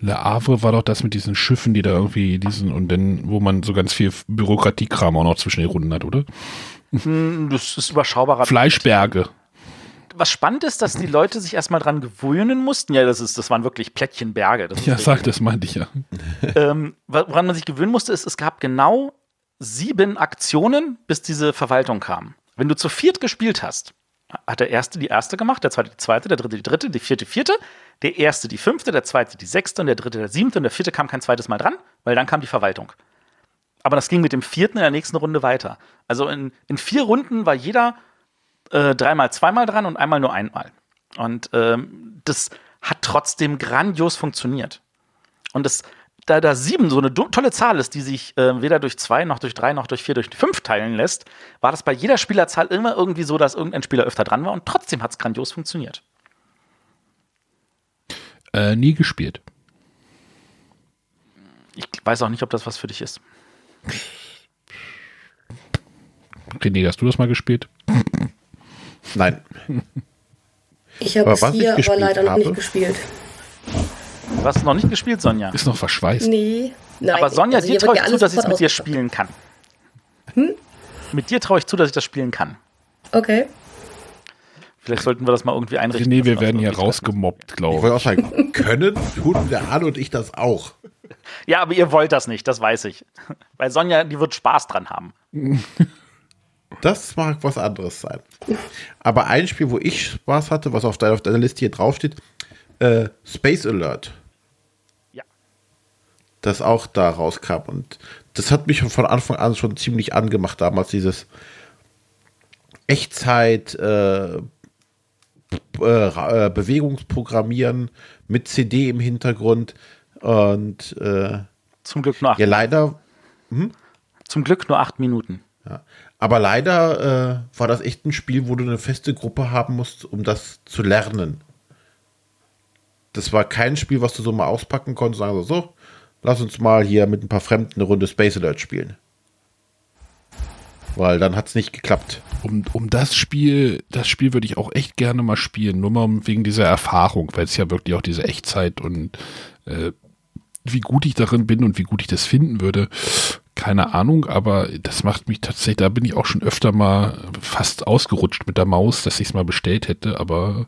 Le Havre war doch das mit diesen Schiffen, die da irgendwie diesen und dann, wo man so ganz viel Bürokratiekram auch noch zwischen den Runden hat, oder? Hm, das ist überschaubarer. Fleischberge was spannend ist, dass die Leute sich erstmal dran gewöhnen mussten. Ja, das, ist, das waren wirklich Plättchenberge. Das ja, sag, das meinte ich ja. [LAUGHS] Ähm, woran man sich gewöhnen musste, ist, es gab genau sieben Aktionen, bis diese Verwaltung kam. Wenn du zu viert gespielt hast, hat der erste die erste gemacht, der zweite die zweite, der dritte die dritte, die vierte die vierte, der erste die fünfte, der zweite die sechste und der dritte der siebte und der vierte kam kein zweites Mal dran, weil dann kam die Verwaltung. Aber das ging mit dem vierten in der nächsten Runde weiter. Also in, in vier Runden war jeder äh, dreimal zweimal dran und einmal nur einmal. Und ähm, das hat trotzdem grandios funktioniert. Und das, da da sieben so eine tolle Zahl ist, die sich äh, weder durch zwei noch durch drei noch durch vier durch fünf teilen lässt, war das bei jeder Spielerzahl immer irgendwie so, dass irgendein Spieler öfter dran war und trotzdem hat es grandios funktioniert. Äh, nie gespielt. Ich weiß auch nicht, ob das was für dich ist. René, hast du das mal gespielt? Nein. Ich habe es hier aber leider noch nicht gespielt. Du hast noch nicht gespielt, Sonja? Ist noch verschweißt. Nee. Nein, aber Sonja, also dir traue ich zu, dass ich es mit dir spielen kann. Hm? Mit dir traue ich zu, dass ich das spielen kann. Okay. Vielleicht sollten wir das mal irgendwie einrichten. Nee, wir werden hier rausgemobbt, glaube ich. Ich wollte auch sagen, können tun der Arne und ich das auch. [LAUGHS] Ja, aber ihr wollt das nicht, das weiß ich. Weil Sonja, die wird Spaß dran haben. [LAUGHS] Das mag was anderes sein. Aber ein Spiel, wo ich Spaß hatte, was auf deiner, auf deiner Liste hier draufsteht, äh, Space Alert. Ja. Das auch da rauskam. Und das hat mich von Anfang an schon ziemlich angemacht, damals dieses Echtzeit äh, äh, Bewegungsprogrammieren mit CD im Hintergrund. Und äh, zum Glück nur acht Ja, leider. Hm? Zum Glück nur acht Minuten. Ja. Aber leider äh, war das echt ein Spiel, wo du eine feste Gruppe haben musst, um das zu lernen. Das war kein Spiel, was du so mal auspacken konntest sagen so, so, lass uns mal hier mit ein paar Fremden eine Runde Space Alert spielen. Weil dann hat es nicht geklappt. Um, um das Spiel, das Spiel würde ich auch echt gerne mal spielen, nur mal wegen dieser Erfahrung, weil es ja wirklich auch diese Echtzeit und äh, wie gut ich darin bin und wie gut ich das finden würde keine Ahnung, aber das macht mich tatsächlich, da bin ich auch schon öfter mal fast ausgerutscht mit der Maus, dass ich es mal bestellt hätte, aber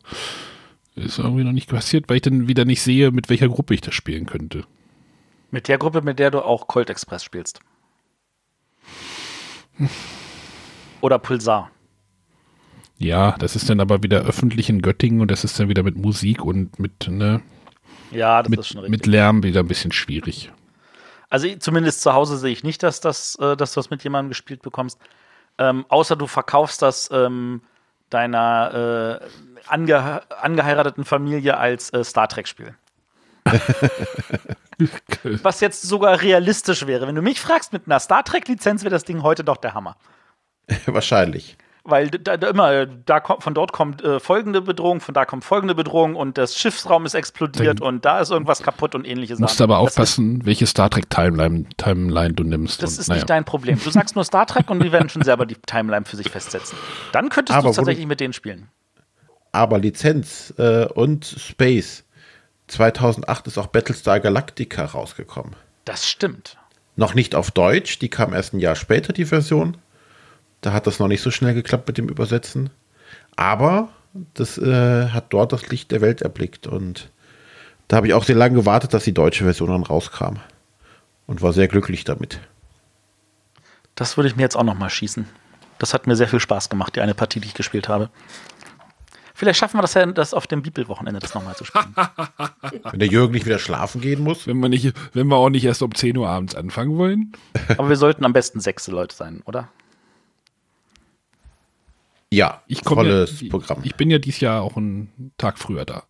ist irgendwie noch nicht passiert, weil ich dann wieder nicht sehe, mit welcher Gruppe ich das spielen könnte. Mit der Gruppe, mit der du auch Colt Express spielst. Oder Pulsar. Ja, das ist dann aber wieder öffentlich in Göttingen und das ist dann wieder mit Musik und mit, ne? Ja, das mit, ist schon richtig. Mit Lärm wieder ein bisschen schwierig. Also zumindest zu Hause sehe ich nicht, dass, das, äh, dass du das mit jemandem gespielt bekommst. Ähm, außer du verkaufst das ähm, deiner äh, ange angeheirateten Familie als äh, Star Trek-Spiel. [LAUGHS] Was jetzt sogar realistisch wäre. Wenn du mich fragst, mit einer Star Trek-Lizenz wäre das Ding heute doch der Hammer. [LAUGHS] Wahrscheinlich weil da, da immer, da kommt, von dort kommt äh, folgende Bedrohung, von da kommt folgende Bedrohung und das Schiffsraum ist explodiert Dann und da ist irgendwas kaputt und ähnliches. Musst aber aufpassen, ist, welche Star Trek Timeline, Timeline du nimmst. Das und, ist naja. nicht dein Problem. Du sagst nur Star Trek und die werden schon selber die Timeline für sich festsetzen. Dann könntest du tatsächlich mit denen spielen. Aber Lizenz äh, und Space. 2008 ist auch Battlestar Galactica rausgekommen. Das stimmt. Noch nicht auf Deutsch, die kam erst ein Jahr später, die Version. Da hat das noch nicht so schnell geklappt mit dem Übersetzen. Aber das äh, hat dort das Licht der Welt erblickt. Und da habe ich auch sehr lange gewartet, dass die deutsche Version dann rauskam. Und war sehr glücklich damit. Das würde ich mir jetzt auch noch mal schießen. Das hat mir sehr viel Spaß gemacht, die eine Partie, die ich gespielt habe. Vielleicht schaffen wir das ja, das auf dem Bibelwochenende das nochmal zu spielen. [LAUGHS] Wenn der Jürgen nicht wieder schlafen gehen muss. Wenn wir, nicht, wenn wir auch nicht erst um 10 Uhr abends anfangen wollen. Aber wir sollten am besten sechs Leute sein, oder? Ja, ich volles ja, Programm. Ich bin ja dieses Jahr auch einen Tag früher da.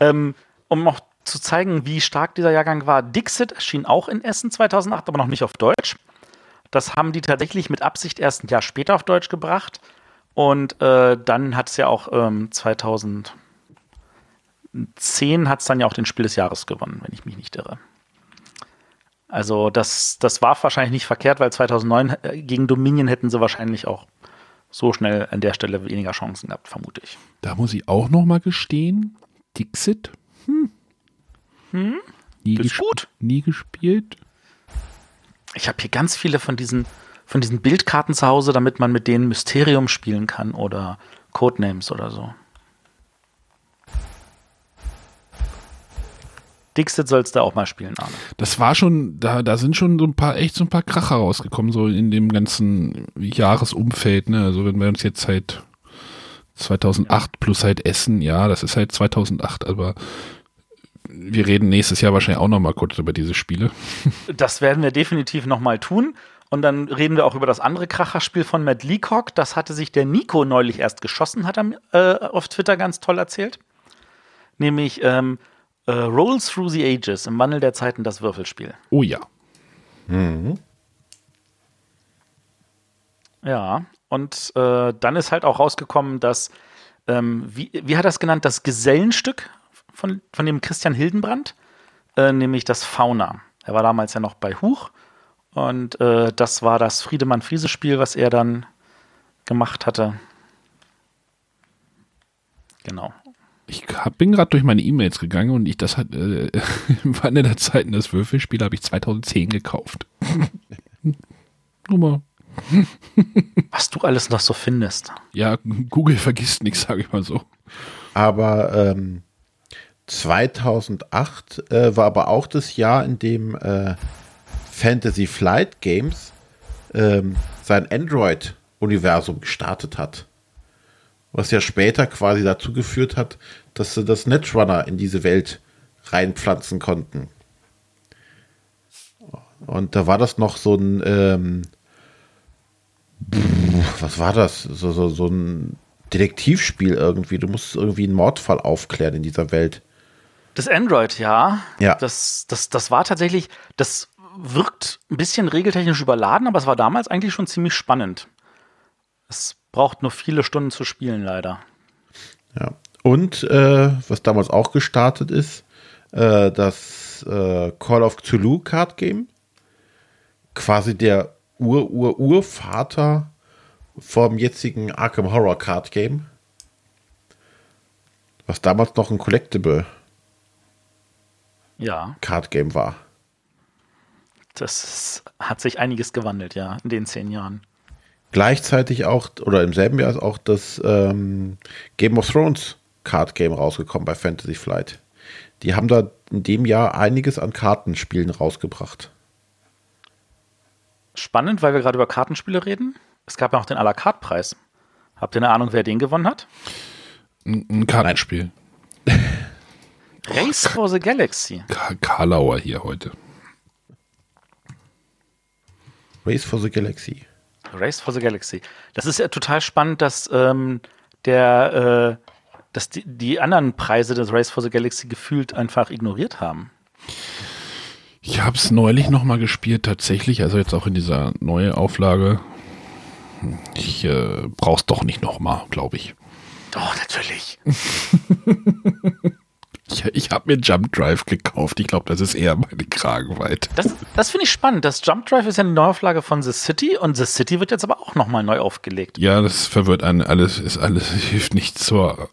Ähm, um noch zu zeigen, wie stark dieser Jahrgang war, Dixit erschien auch in Essen 2008, aber noch nicht auf Deutsch. Das haben die tatsächlich mit Absicht erst ein Jahr später auf Deutsch gebracht. Und äh, dann hat es ja auch ähm, 2010 hat es dann ja auch den Spiel des Jahres gewonnen, wenn ich mich nicht irre. Also das, das war wahrscheinlich nicht verkehrt, weil 2009 äh, gegen Dominion hätten sie wahrscheinlich auch so schnell an der Stelle weniger Chancen gehabt, vermute ich. Da muss ich auch noch mal gestehen, Dixit, hm. Hm? Nie, gesp gut. nie gespielt. Ich habe hier ganz viele von diesen, von diesen Bildkarten zu Hause, damit man mit denen Mysterium spielen kann oder Codenames oder so. Dixit sollst du auch mal spielen, Arne. Das war schon, da, da sind schon so ein paar, echt so ein paar Kracher rausgekommen, so in dem ganzen Jahresumfeld, ne? Also wenn wir uns jetzt halt 2008 plus halt Essen, ja, das ist halt 2008, aber wir reden nächstes Jahr wahrscheinlich auch noch mal kurz über diese Spiele. [LAUGHS] Das werden wir definitiv noch mal tun. Und dann reden wir auch über das andere Kracherspiel von Matt Leacock. Das hatte sich der Nico neulich erst geschossen, hat er äh, auf Twitter ganz toll erzählt. Nämlich ähm, äh, Roll Through the Ages, im Wandel der Zeiten das Würfelspiel. Oh ja. Mhm. Ja, und äh, dann ist halt auch rausgekommen, dass, ähm, wie, wie hat er es genannt, das Gesellenstück von, von dem Christian Hildenbrand, äh, nämlich das Fauna. Er war damals ja noch bei Huch und äh, das war das Friedemann-Friese-Spiel, was er dann gemacht hatte. Genau. Ich hab, bin gerade durch meine E-Mails gegangen und ich das hat äh, [LAUGHS] im Wandel der Zeiten das Würfelspiel habe ich 2010 gekauft. [LAUGHS] Nur mal. Was du alles noch so findest. Ja, Google vergisst nichts, sage ich mal so. Aber ähm, 2008 äh, war aber auch das Jahr, in dem äh, Fantasy Flight Games ähm, sein Android-Universum gestartet hat. Was ja später quasi dazu geführt hat, dass sie das Netrunner in diese Welt reinpflanzen konnten. Und da war das noch so ein, ähm, was war das? So, so, so ein Detektivspiel irgendwie. Du musst irgendwie einen Mordfall aufklären in dieser Welt. Das Android, ja. Ja. Das, das, das war tatsächlich, das wirkt ein bisschen regeltechnisch überladen, aber es war damals eigentlich schon ziemlich spannend. Es braucht nur viele Stunden zu spielen, leider. Ja. Und äh, was damals auch gestartet ist, äh, das äh, Call of Cthulhu Card Game. Quasi der Ur-Ur-Urvater vom jetzigen Arkham Horror Card Game. Was damals noch ein Collectible ja. Card Game war. Das hat sich einiges gewandelt, ja, in den zehn Jahren. Gleichzeitig auch, oder im selben Jahr ist auch das ähm, Game of Thrones Card Game rausgekommen bei Fantasy Flight. Die haben da in dem Jahr einiges an Kartenspielen rausgebracht. Spannend, weil wir gerade über Kartenspiele reden. Es gab ja noch den à la carte Preis. Habt ihr eine Ahnung, wer den gewonnen hat? Ein, ein Kartenspiel. Race for the Galaxy. Karlauer hier heute. Race for the Galaxy. Race for the Galaxy. Das ist ja total spannend, dass ähm, der, äh, dass die, die anderen Preise des Race for the Galaxy gefühlt einfach ignoriert haben. Ich habe es neulich noch mal gespielt, tatsächlich, also jetzt auch in dieser neuen Auflage. Ich äh, brauch's doch nicht noch mal, glaube ich. Doch, natürlich. [LAUGHS] Ich, ich habe mir Jump Drive gekauft. Ich glaube, das ist eher meine Kragenweite. Das, das finde ich spannend. Das Jump Drive ist ja eine Neuauflage von The City und The City wird jetzt aber auch nochmal neu aufgelegt. Ja, das verwirrt einen. Alles ist alles, [LAUGHS] hilft nicht zur.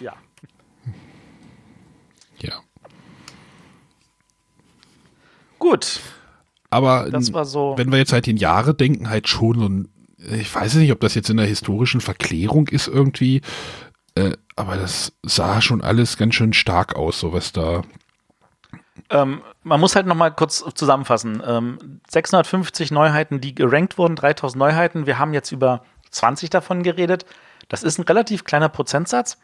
Ja. Ja. Gut. Aber so. wenn wir jetzt halt in Jahre denken, halt schon so ein. Ich weiß nicht, ob das jetzt in der historischen Verklärung ist irgendwie. Äh, aber das sah schon alles ganz schön stark aus, so was da. Ähm, man muss halt noch mal kurz zusammenfassen. Ähm, 650 Neuheiten, die gerankt wurden, 3000 Neuheiten. Wir haben jetzt über 20 davon geredet. Das ist ein relativ kleiner Prozentsatz.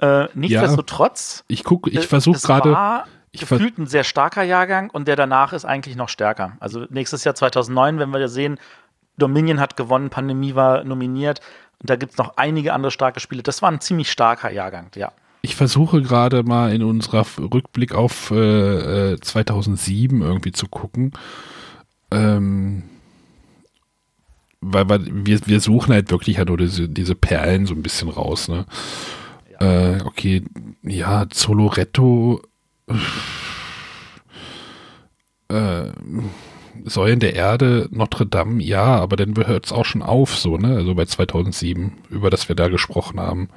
Äh, nichtsdestotrotz. Ja, ich gucke, ich versuche gerade. war gefühlt ein sehr starker Jahrgang und der danach ist eigentlich noch stärker. Also nächstes Jahr 2009, wenn wir sehen, Dominion hat gewonnen, Pandemie war nominiert. Und da gibt es noch einige andere starke Spiele. Das war ein ziemlich starker Jahrgang, ja. Ich versuche gerade mal in unserer Rückblick auf äh, 2007 äh, irgendwie zu gucken. Ähm, weil, weil wir, wir suchen halt wirklich halt nur diese, diese Perlen so ein bisschen raus, ne? Ja. Äh, okay, ja, Zoloretto äh, Säulen der Erde, Notre Dame, ja, aber dann hört es auch schon auf, so, ne? Also bei 2007, über das wir da gesprochen haben.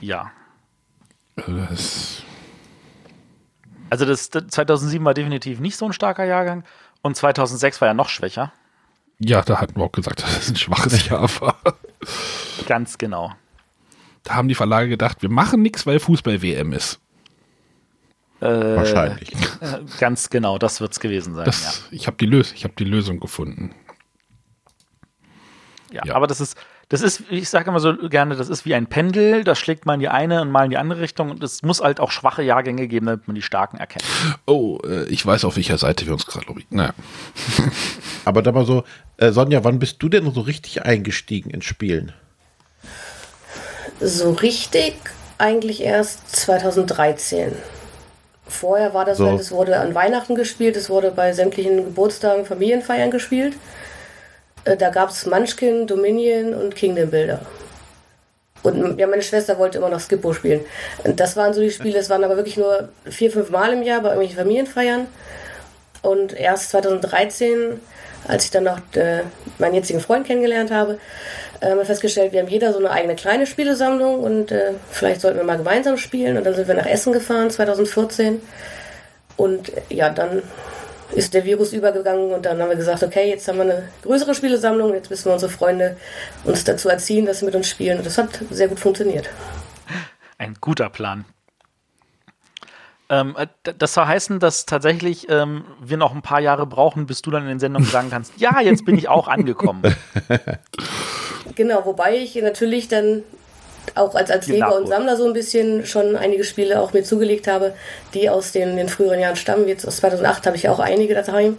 Ja. Das also das, das 2007 war definitiv nicht so ein starker Jahrgang und 2006 war ja noch schwächer. Ja, da hatten wir auch gesagt, [LAUGHS] dass es ein schwaches [LAUGHS] Jahr war. Ganz genau. Da haben die Verlage gedacht, wir machen nichts, weil Fußball-WM ist. Äh, Wahrscheinlich. Ganz genau, das wird es gewesen sein. Das, ja. Ich habe die, Lös hab die Lösung gefunden. Ja, ja, aber das ist, das ist, ich sage immer so gerne, das ist wie ein Pendel, das schlägt mal in die eine und mal in die andere Richtung und es muss halt auch schwache Jahrgänge geben, damit man die starken erkennt. Oh, äh, ich weiß auf welcher Seite wir uns gerade loben. Naja. [LAUGHS] aber da mal so, äh, Sonja, wann bist du denn so richtig eingestiegen ins Spielen? So richtig eigentlich erst 2013. Vorher war das so. halt, es wurde an Weihnachten gespielt, es wurde bei sämtlichen Geburtstagen, Familienfeiern gespielt. Äh, da gab es Munchkin, Dominion und Kingdom Builder. Und ja, meine Schwester wollte immer noch Skippo spielen. Und das waren so die Spiele, es waren aber wirklich nur vier, fünf Mal im Jahr bei irgendwelchen Familienfeiern. Und erst 2013, als ich dann noch äh, meinen jetzigen Freund kennengelernt habe, haben wir festgestellt, wir haben jeder so eine eigene kleine Spielesammlung und äh, vielleicht sollten wir mal gemeinsam spielen. Und dann sind wir nach Essen gefahren, 2014. Und ja, dann ist der Virus übergegangen und dann haben wir gesagt, okay, jetzt haben wir eine größere Spielesammlung, jetzt müssen wir unsere Freunde uns dazu erziehen, dass sie mit uns spielen. Und das hat sehr gut funktioniert. Ein guter Plan. Ähm, äh, das soll heißen, dass tatsächlich ähm, wir noch ein paar Jahre brauchen, bis du dann in den Sendungen sagen kannst, [LAUGHS] ja, jetzt bin ich auch angekommen. [LAUGHS] genau, wobei ich natürlich dann auch als, als Jäger und Sammler so ein bisschen schon einige Spiele auch mir zugelegt habe, die aus den, den früheren Jahren stammen. Jetzt aus 2008 habe ich auch einige daheim.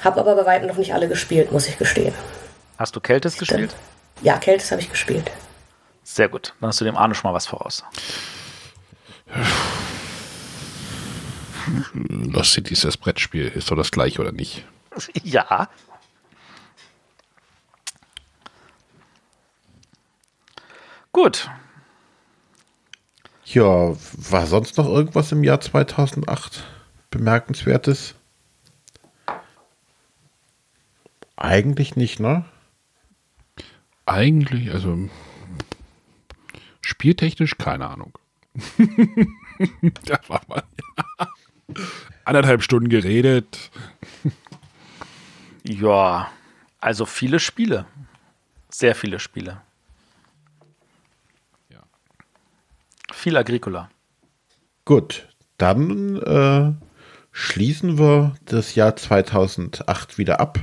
Habe aber bei weitem noch nicht alle gespielt, muss ich gestehen. Hast du Keltis gespielt? Ja, Keltis habe ich gespielt. Sehr gut. Dann hast du dem Arne schon mal was voraus. Lost City ist das Brettspiel. Ist doch das gleiche, oder nicht? [LAUGHS] Ja. Gut. Ja, war sonst noch irgendwas im Jahr 2008 bemerkenswertes? Eigentlich nicht, ne? Eigentlich, also spieltechnisch keine Ahnung. [LAUGHS] da war man [LAUGHS] anderthalb Stunden geredet. Ja, also viele Spiele. Sehr viele Spiele. Viel Agricola. Gut, dann äh, schließen wir das Jahr 2008 wieder ab,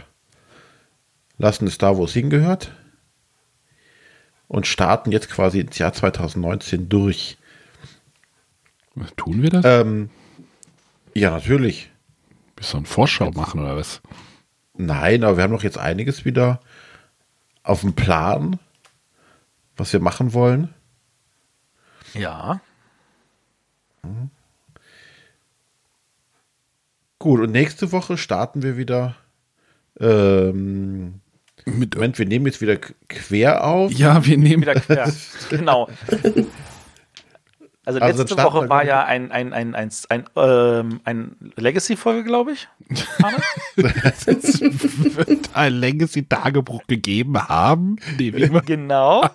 lassen es da, wo es hingehört und starten jetzt quasi ins Jahr 2019 durch. Tun wir das? Ähm, ja, natürlich. Bist du eine Vorschau jetzt, machen oder was? Nein, aber wir haben doch jetzt einiges wieder auf dem Plan, was wir machen wollen. Ja. Mhm. Gut, und nächste Woche starten wir wieder. Ähm, Mit, Moment, wir nehmen jetzt wieder quer auf. Ja, wir nehmen wieder quer. [LAUGHS] genau. Also, also letzte Woche war ja ein, ein, ein, ein, ein, ähm, ein Legacy-Folge, glaube ich. es wird ein Legacy-Tagebuch gegeben haben. Nee, [LAUGHS] genau.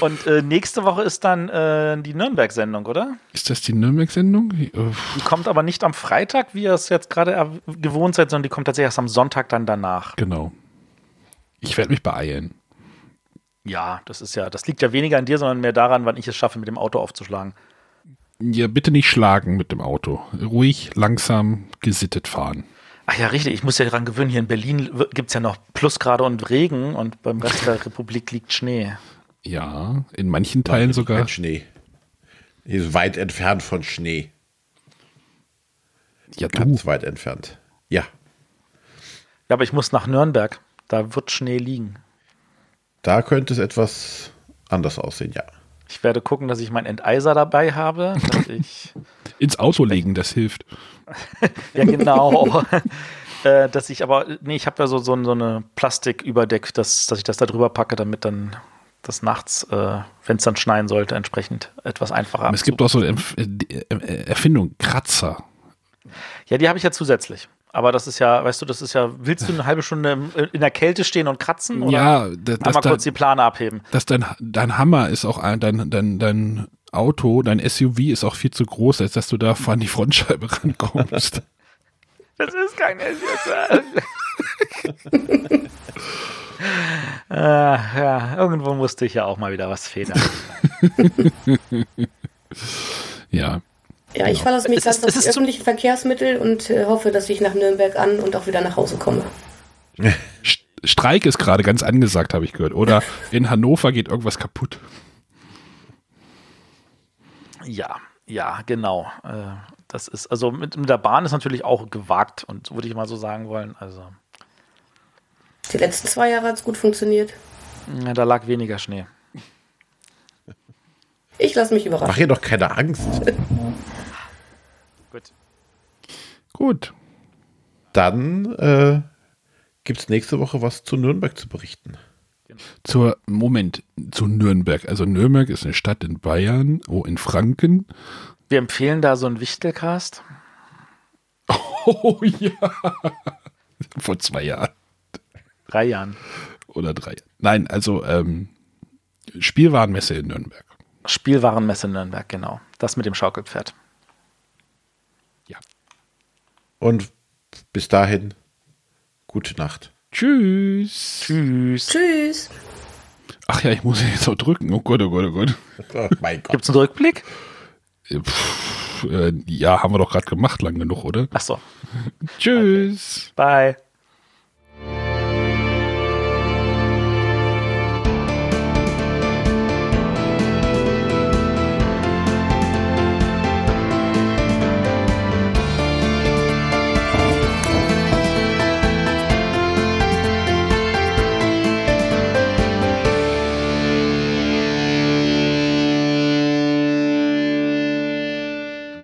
Und äh, nächste Woche ist dann äh, die Nürnberg-Sendung, oder? Ist das die Nürnberg-Sendung? Die kommt aber nicht am Freitag, wie ihr es jetzt gerade gewohnt seid, sondern die kommt tatsächlich erst am Sonntag dann danach. Genau. Ich werde mich beeilen. Ja, das ist ja, das liegt ja weniger an dir, sondern mehr daran, wann ich es schaffe, mit dem Auto aufzuschlagen. Ja, bitte nicht schlagen mit dem Auto. Ruhig, langsam, gesittet fahren. Ach ja, richtig. Ich muss ja daran gewöhnen, hier in Berlin gibt es ja noch Plusgrade und Regen und beim Rest der Republik liegt Schnee. Ja, in manchen Teilen sogar. Kein Schnee. Hier ist weit entfernt von Schnee. Ja, Ganz du. weit entfernt. Ja. Ja, aber ich muss nach Nürnberg. Da wird Schnee liegen. Da könnte es etwas anders aussehen, ja. Ich werde gucken, dass ich mein Enteiser dabei habe, dass ich [LAUGHS] ins Auto legen, das hilft. [LAUGHS] ja, genau. [LAUGHS] äh, dass ich aber, nee, ich habe ja so, so, so eine Plastiküberdeck, dass, dass ich das da drüber packe, damit dann das nachts, äh, wenn es dann schneien sollte, entsprechend etwas einfacher. Es gibt auch so eine Erfindung, Kratzer. Ja, die habe ich ja zusätzlich. Aber das ist ja, weißt du, das ist ja, willst du eine halbe Stunde in der Kälte stehen und kratzen? Oder ja, das, einmal kurz die Plane abheben. Dass dein, dein Hammer ist auch ein, dein, dein, dein Auto, dein SUV ist auch viel zu groß, als dass du da an die Frontscheibe [LAUGHS] rankommst. das ist kein SUV. [LAUGHS] äh, ja, irgendwo musste ich ja auch mal wieder was federn. [LAUGHS] ja. Ja, ich verlasse mich ganz auf die öffentlichen Verkehrsmittel und äh, hoffe, dass ich nach Nürnberg an und auch wieder nach Hause komme. [LAUGHS] Streik ist gerade ganz angesagt, habe ich gehört. Oder in Hannover geht irgendwas kaputt. Ja, ja, genau. Äh, das ist, also mit, mit der Bahn ist natürlich auch gewagt und würde ich mal so sagen wollen. Also. Die letzten zwei Jahre hat es gut funktioniert. Ja, da lag weniger Schnee. Ich lasse mich überraschen. Mach ihr doch keine Angst. [LAUGHS] Gut. Gut. Dann äh, gibt es nächste Woche was zu Nürnberg zu berichten. Zur Moment, zu Nürnberg. Also Nürnberg ist eine Stadt in Bayern, oh, in Franken. Wir empfehlen da so einen Wichtelcast. [LAUGHS] Oh ja. Vor zwei Jahren. Drei Jahren. Oder drei. Nein, also ähm, Spielwarenmesse in Nürnberg. Spielwarenmesse in Nürnberg, genau. Das mit dem Schaukelpferd. Und bis dahin, gute Nacht. Tschüss. Tschüss. Tschüss. Ach ja, ich muss jetzt auch drücken. Oh Gott, oh Gott, oh Gott. Oh mein Gott. Gibt's einen Rückblick? Pff, äh, ja, haben wir doch gerade gemacht, lang genug, oder? Ach so. [LAUGHS] Tschüss. Okay. Bye.